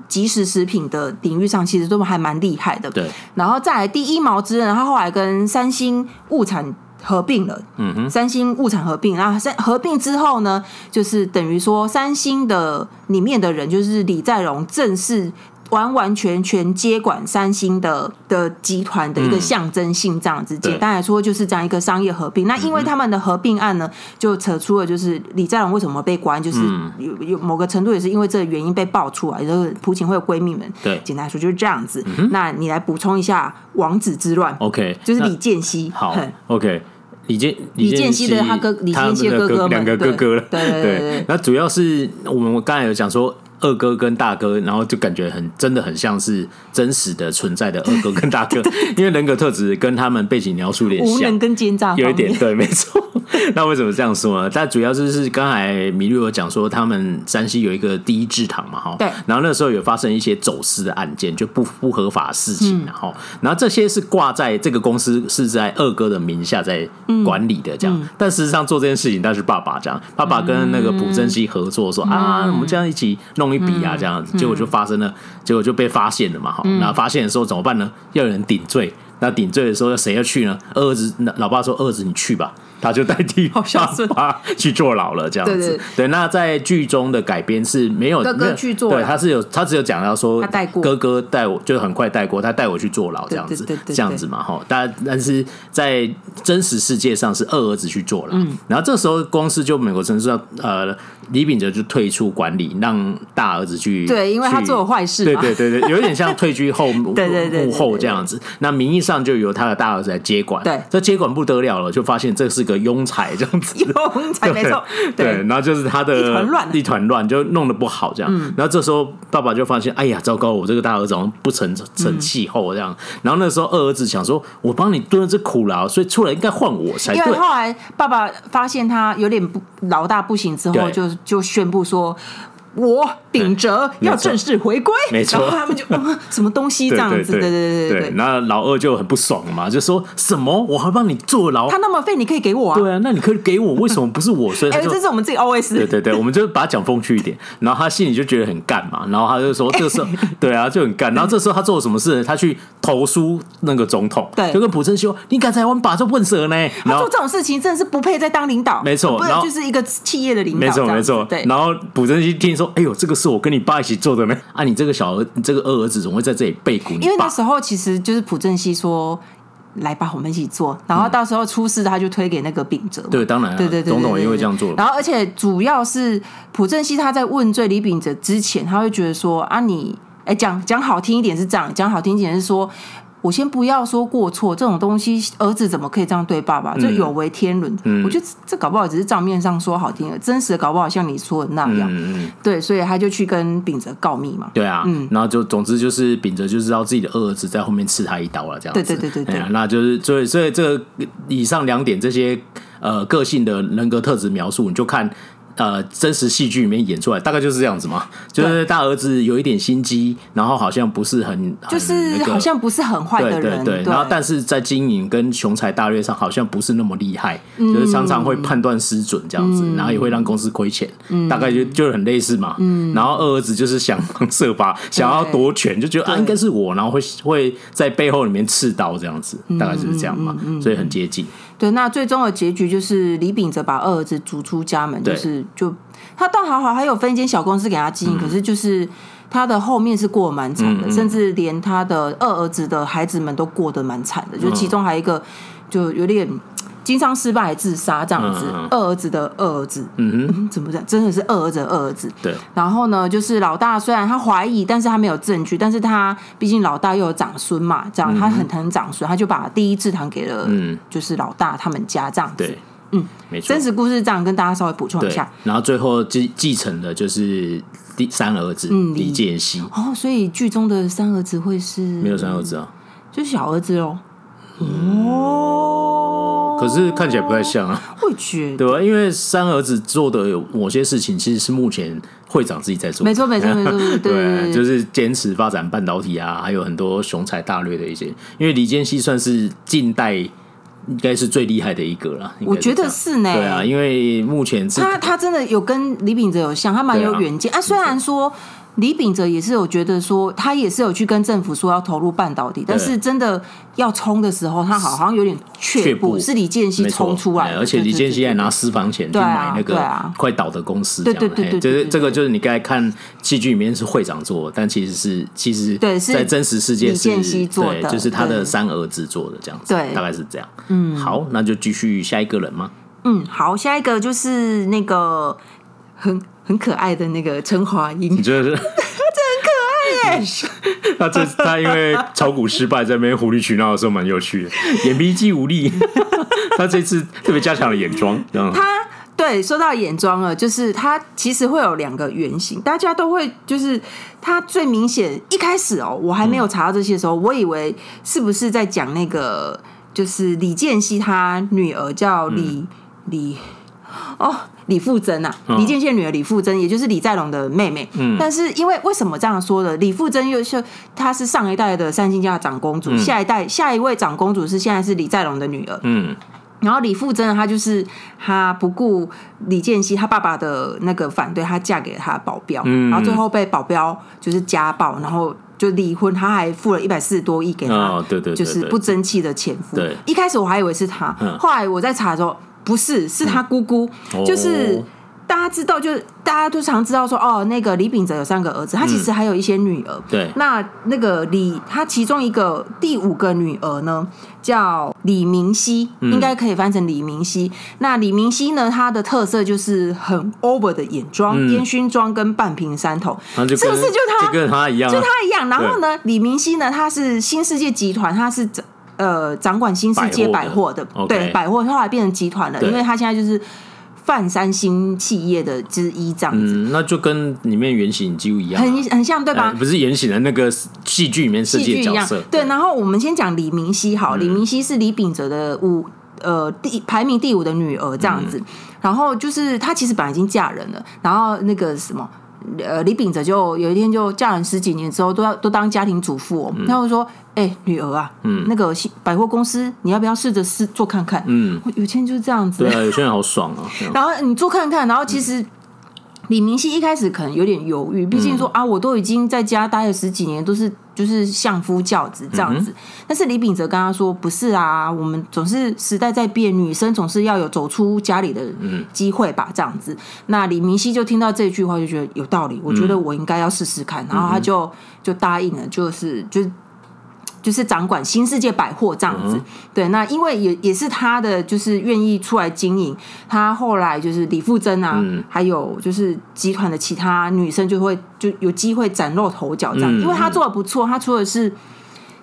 S1: 即时食品的领域上，其实都还蛮厉害的。
S2: 对，
S1: 然后再来第一毛之刃，他后来跟三星物产。合并了，嗯哼，三星物产合并，然后三合并之后呢，就是等于说三星的里面的人，就是李在镕正式完完全全接管三星的的集团的一个象征性，这样子，简单来说就是这样一个商业合并。那因为他们的合并案呢，就扯出了就是李在镕为什么被关，就是有有某个程度也是因为这个原因被爆出来，就是朴槿惠的闺蜜们，
S2: 对，
S1: 简单来说就是这样子。那你来补充一下王子之乱
S2: ，OK，
S1: 就是李健熙，
S2: 好，OK。李健
S1: 李健熙的他哥李健熙的哥哥
S2: 两个哥哥了，
S1: 对对对。
S2: 那主要是我们刚才有讲说。二哥跟大哥，然后就感觉很真的很像是真实的存在的二哥跟大哥，因为人格特质跟他们背景描述有点像，
S1: 无能跟奸诈，
S2: 有一点对，没错。那为什么这样说呢？但主要就是刚才米律有讲说，他们山西有一个第一制糖嘛，哈，
S1: 对。
S2: 然后那时候有发生一些走私的案件，就不不合法的事情，然后，然后这些是挂在这个公司是在二哥的名下在管理的，这样。但事实上做这件事情，但是爸爸这样，爸爸跟那个朴正熙合作说啊，我们这样一起弄。一笔啊，这样子，结果就发生了，结果就被发现了嘛，哈，然后发现的时候怎么办呢？要有人顶罪，那顶罪的时候要谁要去呢？二儿子，老爸说：“二儿子你去吧。”他就代替爸爸去坐牢了，这样子。对，对，对，对，那在剧中的改编是没有
S1: 哥哥去坐，
S2: 对，他是有，他只有讲到说，
S1: 他带过。
S2: 哥哥带我，就很快带过，他带我去坐牢，这样子，这样子嘛，哈。但但是在真实世界上是二儿子去坐牢，嗯，然后这时候公司就美国城市要呃，李秉哲就退出管理，让大儿子去，
S1: 对，因为他做了坏事，
S2: 对对对对，有点像退居后 幕后这样子。那名义上就由他的大儿子来接管，对，这接管不得了了，就发现这是。个庸才这样子，
S1: 庸才没错，
S2: 对，然后就是他的一团乱，一团乱就弄得不好这样。然后这时候爸爸就发现，哎呀，糟糕，我这个大儿子好像不成成气候这样。然后那时候二儿子想说，我帮你蹲了这苦劳，所以出来应该换我才对。
S1: 因为后来爸爸发现他有点不老大不行之后，就就宣布说。我秉哲要正式回归，
S2: 没错，
S1: 然后他们就什么东西这样子，对对对对对。
S2: 那老二就很不爽嘛，就说什么我还帮你坐牢，
S1: 他那么废，你可以给我啊？
S2: 对啊，那你可以给我，为什么不是我？所以哎，
S1: 这是我们自己 OS。
S2: 对对对，我们就把他讲风趣一点，然后他心里就觉得很干嘛，然后他就说 这个时候，对啊，就很干。然后这时候他做了什么事？他去投诉那个总统，对，就跟朴正熙说，你敢在我们把这问蛇呢？
S1: 他做这种事情真的是不配再当领导，
S2: 没错，
S1: 然后就是一个企业的领导，
S2: 没错没错。对，然后朴正熙听说，哎呦，这个是我。跟你爸一起做的呢？啊，你这个小儿，你这个二儿子怎么会在这里背骨？
S1: 因为那时候其实就是朴正熙说：“来吧，我们一起做。”然后到时候出事，他就推给那个秉哲。
S2: 对，当然，对对对，总统也会这样做。
S1: 然后，而且主要是朴正熙他在问罪李秉哲之前，他会觉得说：“啊你，你哎，讲讲好听一点是这样，讲好听一点是说。”我先不要说过错这种东西，儿子怎么可以这样对爸爸？就有违天伦。嗯、我觉得这搞不好只是账面上说好听的，真实的搞不好像你说的那样。嗯、对，所以他就去跟秉哲告密嘛。
S2: 对啊，嗯、然后就总之就是秉哲就知道自己的二儿子在后面刺他一刀了，这样子。
S1: 对对对对对，对、哎，那
S2: 就是所以所以这个以上两点这些呃个性的人格特质描述，你就看。呃，真实戏剧里面演出来大概就是这样子嘛，就是大儿子有一点心机，然后好像不是很，
S1: 就是好像不是很坏的人，
S2: 对对。对。然后但是在经营跟雄才大略上好像不是那么厉害，就是常常会判断失准这样子，然后也会让公司亏钱，大概就就很类似嘛。然后二儿子就是想方设法想要夺权，就觉得啊应该是我，然后会会在背后里面刺刀这样子，大概就是这样嘛，所以很接近。
S1: 对，那最终的结局就是李秉哲把二儿子逐出家门，就是就他倒还好，还有分一间小公司给他经营，嗯、可是就是他的后面是过得蛮惨的，嗯、甚至连他的二儿子的孩子们都过得蛮惨的，嗯、就其中还有一个就有点。经商失败自杀这样子，嗯、二儿子的二儿子，嗯哼，怎么讲？真的是二儿子的二儿子。
S2: 对。
S1: 然后呢，就是老大虽然他怀疑，但是他没有证据，但是他毕竟老大又有长孙嘛，这样他很疼长孙，他就把第一制糖给了，就是老大他们家这样子。对，嗯，没错。真实故事这样跟大家稍微补充一下。
S2: 然后最后继继承的就是第三儿子李建熙。
S1: 哦，所以剧中的三儿子会是
S2: 没有三儿子啊，
S1: 就是小儿子哦。哦，
S2: 可是看起来不太像啊，
S1: 会觉得
S2: 对吧？因为三儿子做的有某些事情，其实是目前会长自己在做，
S1: 没错，没错，没错，对，
S2: 就是坚持发展半导体啊，还有很多雄才大略的一些。因为李健熙算是近代应该是最厉害的一个了。
S1: 我觉得是呢。
S2: 对啊，因为目前
S1: 他他真的有跟李秉哲有像，他蛮有远见啊，啊。虽然说。李秉哲也是有觉得说，他也是有去跟政府说要投入半导体，但是真的要冲的时候，他好像有点却步。是李健熙冲出来，
S2: 而且李健熙还拿私房钱去买那个快倒的公司。
S1: 对对对对，
S2: 就是这个，就是你刚才看戏剧里面是会长做，但其实是其实对在真实世界是李
S1: 健熙做的，
S2: 就是他的三儿子做的这样子，对，大概是这样。嗯，好，那就继续下一个人吗？
S1: 嗯，好，下一个就是那个很。很可爱的那个陈华英，
S2: 你觉得是？他
S1: 真很可爱耶！
S2: 他这他因为炒股失败，在那边无理取闹的时候蛮有趣的，眼皮肌无力。他这次特别加强了眼妆，
S1: 他对说到眼妆了，就是他其实会有两个原型，大家都会就是他最明显一开始哦，我还没有查到这些的时候，嗯、我以为是不是在讲那个就是李健熙他女儿叫李、嗯、李哦。李富珍啊，李健熙女儿李富珍，也就是李在龙的妹妹。嗯，但是因为为什么这样说呢？李富珍又是她是上一代的三星家长公主，嗯、下一代下一位长公主是现在是李在龙的女儿。嗯，然后李富珍她就是她不顾李健熙他爸爸的那个反对，她嫁给了他的保镖，嗯，然后最后被保镖就是家暴，然后就离婚，她还付了一百四十多亿给他，哦，对对，就是不争气的前夫。对，一开始我还以为是他，后来我在查的时候。不是，是他姑姑，嗯、就是大家知道，就是大家都常知道说，哦，那个李秉哲有三个儿子，他其实还有一些女儿。对、嗯，那那个李，他其中一个第五个女儿呢，叫李明熙，嗯、应该可以翻成李明熙。那李明熙呢，她的特色就是很 over 的眼妆、嗯、烟熏妆跟半瓶山头，是不是就他？
S2: 就跟他一样、啊，
S1: 就他一样？然后呢，李明熙呢，他是新世界集团，他是。呃，掌管新世界百货的，的对百货，后来变成集团了，因为他现在就是泛三星企业的之一，这样子。
S2: 嗯，那就跟里面原型几乎一样，
S1: 很很像，对吧？
S2: 呃、不是原型的那个戏剧里面设计的角色。
S1: 对，然后我们先讲李明熙，好，嗯、李明熙是李秉哲的五呃第排名第五的女儿，这样子。嗯、然后就是她其实本来已经嫁人了，然后那个什么。呃，李秉哲就有一天就嫁人十几年之后，都要都当家庭主妇哦。他会说：“哎，女儿啊，嗯，那个百货公司，你要不要试着试做看看？”嗯，有钱就是这样子。
S2: 对啊，有些人好爽啊。
S1: 然后你做看看，然后其实。李明熙一开始可能有点犹豫，毕竟说啊，我都已经在家待了十几年，都是就是相夫教子这样子。但是李秉哲跟他说：“不是啊，我们总是时代在变，女生总是要有走出家里的机会吧，这样子。”那李明熙就听到这句话，就觉得有道理，我觉得我应该要试试看，然后他就就答应了，就是就。就是掌管新世界百货这样子，嗯、对，那因为也也是他的，就是愿意出来经营。他后来就是李富珍啊，嗯、还有就是集团的其他女生就会就有机会崭露头角这样，嗯、因为他做的不错，他除了是。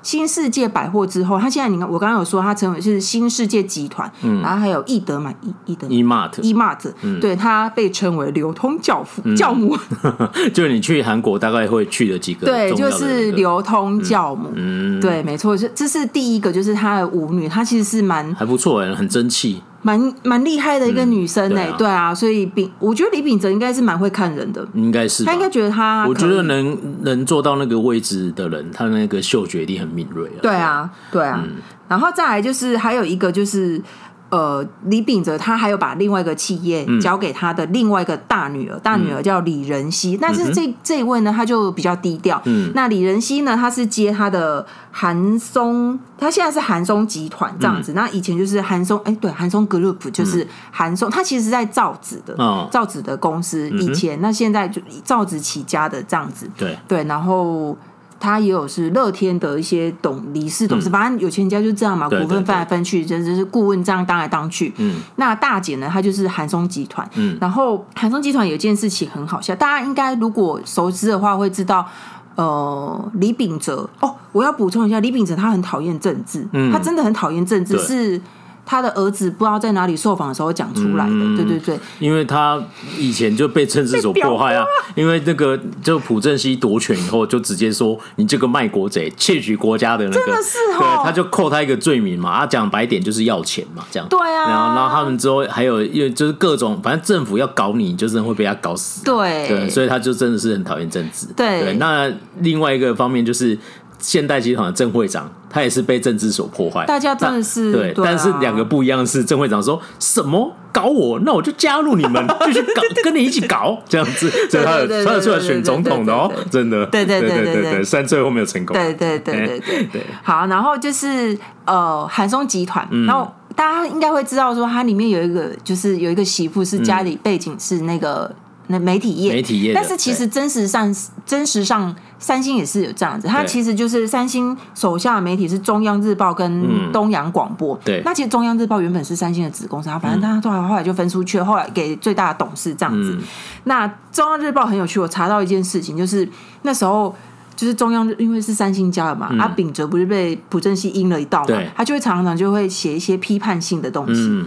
S1: 新世界百货之后，他现在你看，我刚刚有说他成为是新世界集团，嗯，然后还有易德嘛易易德
S2: E-Mart
S1: E-Mart，对，他被称为流通教父教母，
S2: 就是你去韩国大概会去的几个，
S1: 对，就是流通教母，嗯，对，没错，这这是第一个，就是他的舞女，她其实是蛮
S2: 还不错哎，很争气。
S1: 蛮蛮厉害的一个女生哎、欸，嗯对，啊、对啊，所以秉我觉得李秉哲应该是蛮会看人的，
S2: 应该是他
S1: 应该觉得他，
S2: 我觉得能能做到那个位置的人，他那个嗅觉一定很敏锐啊。
S1: 对啊，对啊，嗯、然后再来就是还有一个就是。呃，李秉哲他还有把另外一个企业交给他的另外一个大女儿，嗯、大女儿叫李仁熙。但是这这一位呢，他就比较低调。嗯，那李仁熙呢，他是接他的韩松，他现在是韩松集团这样子。嗯、那以前就是韩松，哎，对，韩松 Group 就是韩松，他其实是在造纸的，哦、造纸的公司以前，嗯、那现在就造纸起家的这样子。对对，然后。他也有是乐天的一些董理事董事，反正有钱人家就这样嘛，股份分来分去，就就是顾问这样当来当去。嗯，那大姐呢，她就是韩松集团。嗯，然后韩松集团有一件事情很好笑，大家应该如果熟知的话会知道，呃，李秉哲哦，我要补充一下，李秉哲他很讨厌政治，嗯，他真的很讨厌政治，是。他的儿子不知道在哪里受访的时候讲出来的，嗯、对对对，
S2: 因为他以前就被政治所迫害啊，啊因为那个就朴正熙夺权以后，就直接说你这个卖国贼，窃取国家的那个，
S1: 真的是哦，
S2: 对，他就扣他一个罪名嘛，他讲白点就是要钱嘛，这样，
S1: 对啊，
S2: 然后然后他们之后还有因为就是各种，反正政府要搞你，就是会被他搞死，
S1: 对，
S2: 对，所以他就真的是很讨厌政治，
S1: 对，
S2: 对，那另外一个方面就是。现代集团的郑会长，他也是被政治所破坏。
S1: 大家真的是
S2: 对，对啊、但是两个不一样的是，郑会长说什么搞我，那我就加入你们，继续搞，跟你一起搞这样子。所以他有他有出来选总统的哦，真的。
S1: 对对对对对对，
S2: 虽然最后没有成功。
S1: 对对对对对对。好，然后就是呃，韩松集团，然后大家应该会知道说，它里面有一个，就是有一个媳妇是家里背景是那个。那媒体业，
S2: 媒体业，
S1: 但是其实真实上，真实上，三星也是有这样子。它其实就是三星手下的媒体是中央日报跟东洋广播。对，那其实中央日报原本是三星的子公司，反正它后来后来就分出去了，后来给最大的董事这样子。那中央日报很有趣，我查到一件事情，就是那时候就是中央因为是三星家的嘛，啊，秉哲不是被朴正熙阴了一道嘛，他就会常常就会写一些批判性的东西。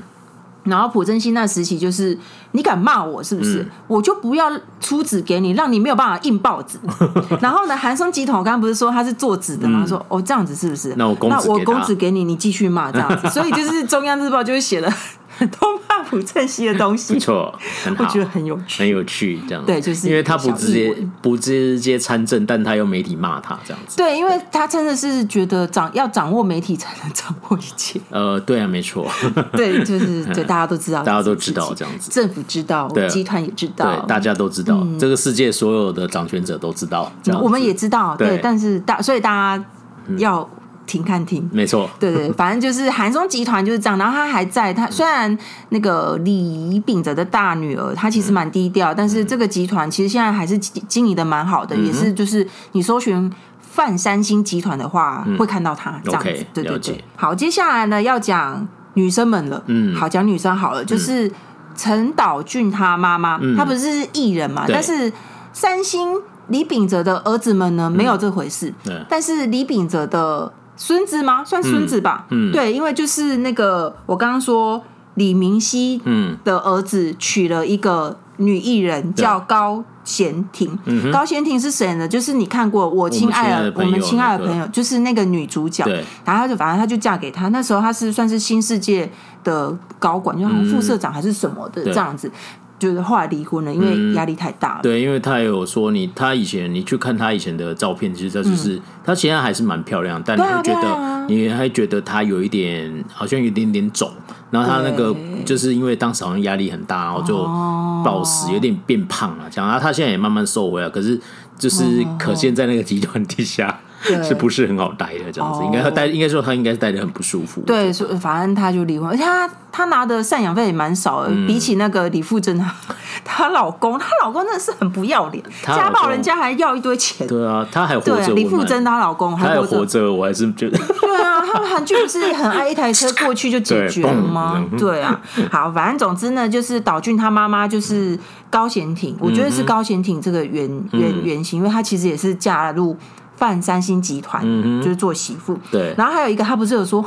S1: 然后朴正熙那时期就是，你敢骂我是不是？嗯、我就不要出纸给你，让你没有办法印报纸。然后呢，韩松集团我刚刚不是说他是做纸的吗？嗯、说哦这样子是不是？
S2: 那我公
S1: 纸给你，你继续骂这样子。所以就是中央日报就会写了。都骂朴正西的东西，
S2: 不错，很好，
S1: 我觉得很有趣，
S2: 很有趣，这样。
S1: 对，就是
S2: 因为他不直接不直接参政，但他用媒体骂他这样子，
S1: 对，因为他真的是觉得掌要掌握媒体才能掌握一切。
S2: 呃，对啊，没错，
S1: 对，就是 对，大家都知道，
S2: 大家都知道这样子，
S1: 政府知道，集团也知道，
S2: 对，大家都知道，这个世界所有的掌权者都知道，
S1: 我们也知道，对，但是大，所以大家要。听看停，
S2: 没错，
S1: 对对，反正就是韩松集团就是这样。然后他还在，他虽然那个李秉哲的大女儿，她其实蛮低调，但是这个集团其实现在还是经营的蛮好的，也是就是你搜寻泛三星集团的话，会看到他这样子。对对对。好，接下来呢要讲女生们了。嗯，好，讲女生好了，就是陈岛俊他妈妈，他不是艺人嘛？但是三星李秉哲的儿子们呢，没有这回事。但是李秉哲的。孙子吗？算孙子吧。嗯，嗯对，因为就是那个我刚刚说李明熙的儿子娶了一个女艺人，叫高贤婷。嗯、高贤婷是谁呢？就是你看过我亲爱的我们亲爱的朋友，就是那个女主角。对，然后她就反正她就嫁给他。那时候她是算是新世界的高管，就好像副社长还是什么的这样子。就是后来离婚了，因为压力太大了。
S2: 对，因为他有说你，他以前你去看他以前的照片，其实他就是他现在还是蛮漂亮，但你会觉得你还觉得他有一点好像有一点点肿，然后他那个就是因为当时好像压力很大，然后就暴食，有点变胖了。讲啊，他现在也慢慢瘦回来，可是就是可见在那个极端 底下。是不是很好待的这样子？应该他待，应该说他应该是待的很不舒服。
S1: 对，所以反正他就离婚，而且他他拿的赡养费也蛮少的，比起那个李富珍她她老公，她老公真的是很不要脸，家暴人家还要一堆钱。
S2: 对啊，他还活着。
S1: 李富珍她老公还
S2: 活着，我还是觉得。
S1: 对啊，他们韩剧不是很爱一台车过去就解决了吗？对啊，好，反正总之呢，就是岛俊他妈妈就是高贤廷，我觉得是高贤廷这个原原原型，因为他其实也是嫁入。泛三星集团、嗯、就是做媳妇，
S2: 对。
S1: 然后还有一个，他不是有说，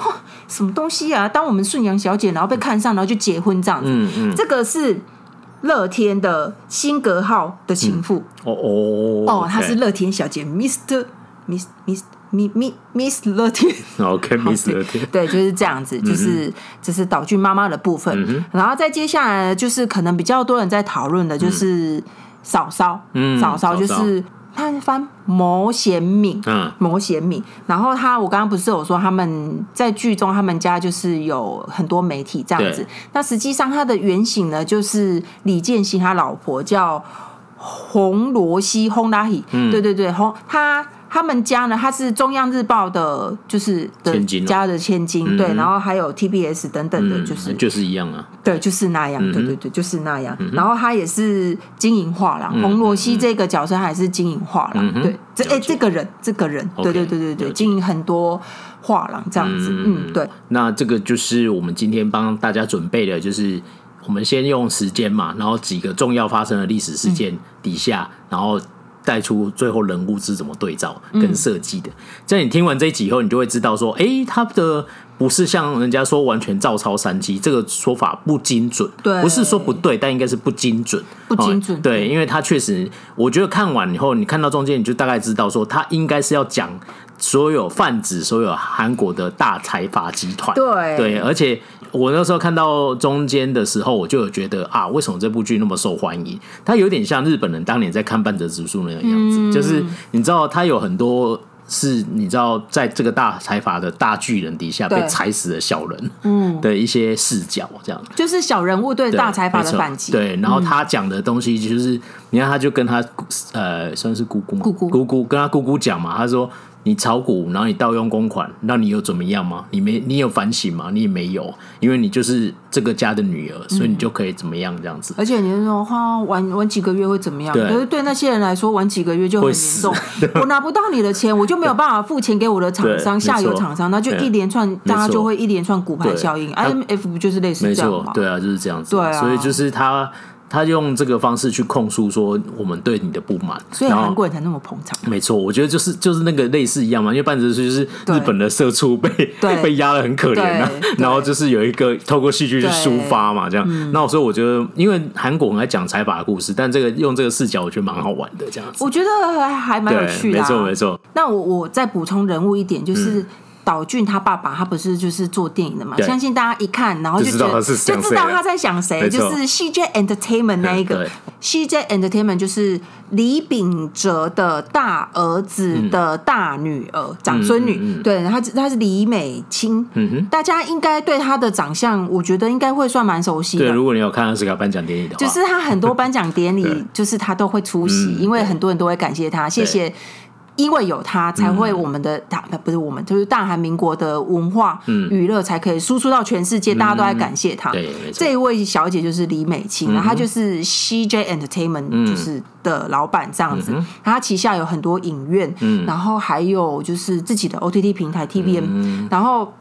S1: 什么东西啊？当我们顺阳小姐，然后被看上，然后就结婚这样子。嗯嗯、这个是乐天的辛格号的情妇。
S2: 哦哦哦，
S1: 她是乐天小姐，Mr. Miss Miss Miss Miss 乐天。
S2: OK，Miss 乐天。
S1: 对，就是这样子，就是这是岛俊妈妈的部分。嗯、然后再接下来，就是可能比较多人在讨论的，就是嫂嫂，嗯，嫂嫂就是。他翻毛贤敏，嗯，毛贤敏。然后他，我刚刚不是有说他们在剧中，他们家就是有很多媒体这样子。那实际上他的原型呢，就是李建新他老婆叫洪罗西洪拉希，嗯，对对对，洪他。他们家呢，他是中央日报的，就是的家的千金，对，然后还有 TBS 等等的，就是
S2: 就是一样啊，
S1: 对，就是那样，对对对，就是那样。然后他也是经营画廊，洪罗西这个角色还是经营画廊，对，这哎这个人，这个人，对对对对对，经营很多画廊这样子，嗯，对。
S2: 那这个就是我们今天帮大家准备的，就是我们先用时间嘛，然后几个重要发生的历史事件底下，然后。带出最后人物是怎么对照跟设计的，在你听完这一集以后，你就会知道说，哎，他的不是像人家说完全照抄三基，这个说法不精准，对，不是说不对，但应该是不精准，
S1: 不精准，
S2: 对，因为他确实，我觉得看完以后，你看到中间，你就大概知道说，他应该是要讲所有泛指所有韩国的大财阀集团，
S1: 对，
S2: 对，而且。我那时候看到中间的时候，我就有觉得啊，为什么这部剧那么受欢迎？它有点像日本人当年在看半泽直树那个样子，嗯、就是你知道，它有很多是你知道，在这个大财阀的大巨人底下被踩死的小人，嗯，的一些视角，这样。
S1: 就是小人物对大财阀的反击。
S2: 对，然后他讲的东西就是，你看，他就跟他呃，算是姑姑嘛，姑姑。姑姑跟他姑姑讲嘛，他说。你炒股，然后你盗用公款，那你有怎么样吗？你没，你有反省吗？你也没有，因为你就是这个家的女儿，所以你就可以怎么样这样子。
S1: 而且你是说，哈，玩玩几个月会怎么样？可是对那些人来说，玩几个月就很严重。我拿不到你的钱，我就没有办法付钱给我的厂商，下游厂商，那就一连串，大家就会一连串股牌效应。IMF 不就是类似这样吗？
S2: 对啊，就是这样子。对啊，所以就是他。他用这个方式去控诉说我们对你的不满，
S1: 所以韩国人才那么捧场。
S2: 没错，我觉得就是就是那个类似一样嘛，因为半泽就是日本的社畜被 被压的很可怜啊，然后就是有一个透过戏剧去抒发嘛，这样。那所以我觉得，因为韩国人爱讲财阀的故事，但这个用这个视角，我觉得蛮好玩的，这样子。
S1: 我觉得还还蛮有趣的。
S2: 没错没错。
S1: 那我我再补充人物一点，就是。岛俊他爸爸，他不是就是做电影的嘛？相信大家一看，然后就觉得就知道他在想谁，就是 CJ Entertainment 那一个。CJ Entertainment 就是李秉哲的大儿子的大女儿、长孙女。对，他他是李美清。嗯哼，大家应该对他的长相，我觉得应该会算蛮熟悉的。
S2: 对，如果你有看奥斯卡颁奖典礼的话，
S1: 就是他很多颁奖典礼，就是他都会出席，因为很多人都会感谢他，谢谢。因为有他，才会我们的大不是我们，就是大韩民国的文化娱乐才可以输出到全世界，大家都在感谢他。对，这一位小姐就是李美清，她就是 CJ Entertainment 就是的老板这样子。她旗下有很多影院，然后还有就是自己的 OTT 平台 TVM 然后。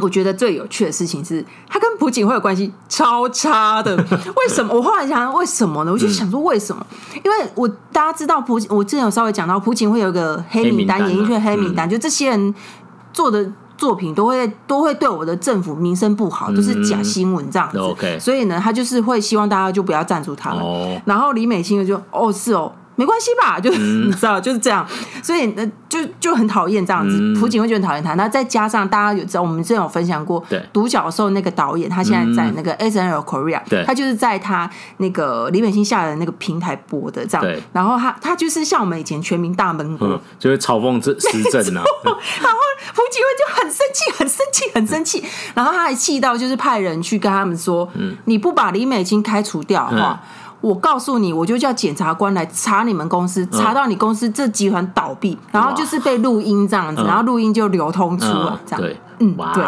S1: 我觉得最有趣的事情是，他跟朴槿惠的关系超差的。为什么？我后来想，为什么呢？我就想说，为什么？因为我大家知道朴，我之前有稍微讲到，朴槿惠有一个黑名单，演艺圈黑名单，就这些人做的作品都会都会对我的政府名声不好，都是假新闻这样子。所以呢，他就是会希望大家就不要赞助他们。然后李美清就哦，是哦。没关系吧，就是 你知道就是这样，所以那，就就很讨厌这样子。朴槿惠就很讨厌他，那再加上大家有知道，我们之前有分享过，独角兽那个导演，他现在在那个 SNL Korea，他就是在他那个李美清下的那个平台播的这样。然后他他就是像我们以前全民大闷锅，
S2: 就是嘲讽这时政啊。
S1: 然后朴槿惠就很生气，很生气，很生气。然后他还气到就是派人去跟他们说，你不把李美清开除掉的话。我告诉你，我就叫检察官来查你们公司，查到你公司这集团倒闭，然后就是被录音这样子，然后录音就流通出来，这样。对，嗯，对，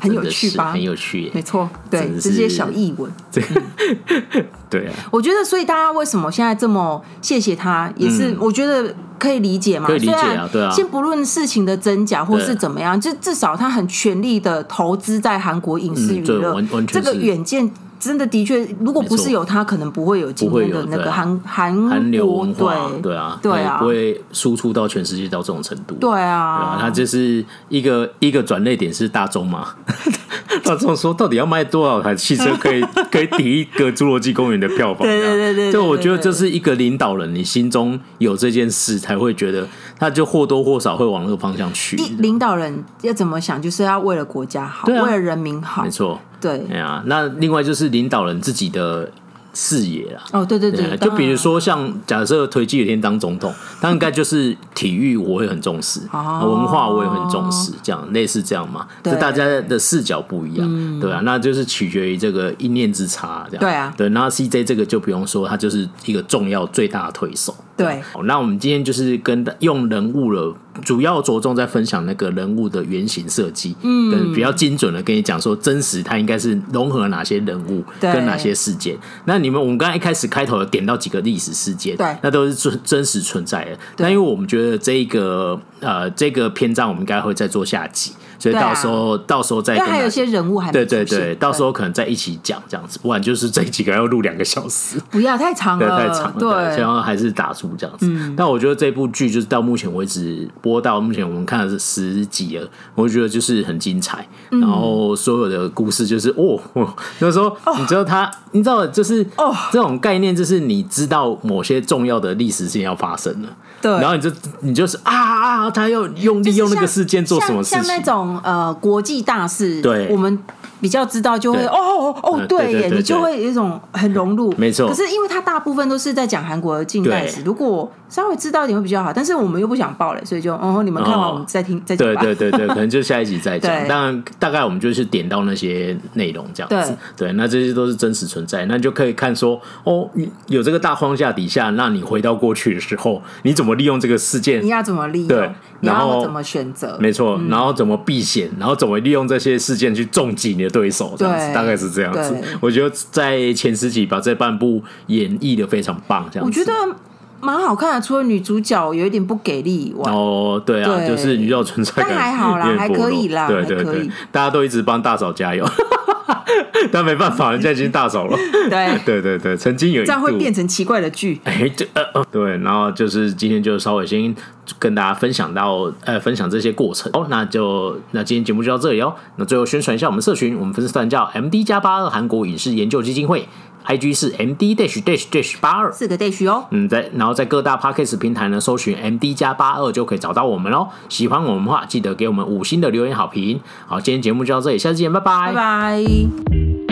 S1: 很有趣吧？
S2: 很有趣，
S1: 没错，对，这些小译文，
S2: 对啊。
S1: 我觉得，所以大家为什么现在这么谢谢他，也是我觉得可以理解嘛。
S2: 可以理解啊，对啊。
S1: 先不论事情的真假或是怎么样，就至少他很全力的投资在韩国影视娱乐，这个远见。真的的确，如果不是有他，可能不会有今天的那个韩韩韩流文化，
S2: 对啊，对啊，不会输出到全世界到这种程度。
S1: 对啊，
S2: 他就是一个一个转捩点是大众嘛。大众说，到底要卖多少台汽车可以 可以抵一个侏罗纪公园的票房？对对对对，就我觉得这是一个领导人，你心中有这件事，才会觉得他就或多或少会往那个方向去。
S1: 领导人要怎么想，就是要为了国家好，为了人民好，
S2: 没错。
S1: 对，
S2: 哎呀，那另外就是领导人自己的视野啦。
S1: 哦，对对对，
S2: 就比如说像假设推基有天当总统，他应该就是体育我会很重视，文化我也很重视，这样类似这样嘛。就大家的视角不一样，对啊，那就是取决于这个一念之差，这样。对啊，对，那 CJ 这个就不用说，他就是一个重要最大的推手。对，好，那我们今天就是跟用人物了。主要着重在分享那个人物的原型设计，嗯，比较精准的跟你讲说，真实它应该是融合哪些人物跟哪些事件。那你们我们刚才一开始开头有点到几个历史事件，对，那都是真真实存在的。那因为我们觉得这一个呃这个篇章我们应该会再做下集。所以到时候，啊、到时候再跟
S1: 还有一些人物还
S2: 对对对，到时候可能再一起讲这样子，不然就是这几个要录两个小时，
S1: 不要太长了，
S2: 太长了，对，然后还是打住这样子。嗯、但我觉得这部剧就是到目前为止播到目前我们看的是十集了，我觉得就是很精彩。然后所有的故事就是哦，那时候你知道他，你知道就是哦，这种概念就是你知道某些重要的历史事件要发生了，对，然后你就你就是啊啊，他要用利用那个事件做什么事情，
S1: 像那种。种呃国际大事，
S2: 对，
S1: 我们。比较知道就会哦哦哦，对耶，你就会有一种很融入，
S2: 没错。
S1: 可是因为它大部分都是在讲韩国的近代史，如果稍微知道一点会比较好。但是我们又不想爆了，所以就哦，你们看完我们再听再讲。
S2: 对对对对，可能就下一集再讲。当然，大概我们就是点到那些内容这样子。对，那这些都是真实存在，那就可以看说哦，有这个大框架底下，那你回到过去的时候，你怎么利用这个事件？
S1: 你要怎么利用？对，然后怎么选择？
S2: 没错，然后怎么避险？然后怎么利用这些事件去重击你的对手？这样子。大概是这样子，我觉得在前十集把这半部演绎的非常棒，这样子。
S1: 我觉得蛮好看的，除了女主角有一点不给力以外，
S2: 哦，对啊，就是女主角存在感，
S1: 但还好啦，还可以啦，
S2: 对对对，大家都一直帮大嫂加油，但没办法，人家已经大手了，对。对对对，曾经有一
S1: 这样会变成奇怪的剧，
S2: 哎，对呃对，然后就是今天就稍微先跟大家分享到呃分享这些过程。哦，那就那今天节目就到这里哦，那最后宣传一下我们社群，我们粉丝团叫 M D 加八二韩国影视研究基金会。I G 是 M D dash dash dash 八二
S1: 四个 dash 哦，
S2: 嗯，在然后在各大 Podcast 平台呢，搜寻 M D 加八二就可以找到我们喽。喜欢我们的话，记得给我们五星的留言好评。好，今天节目就到这里，下次见，拜拜，
S1: 拜拜。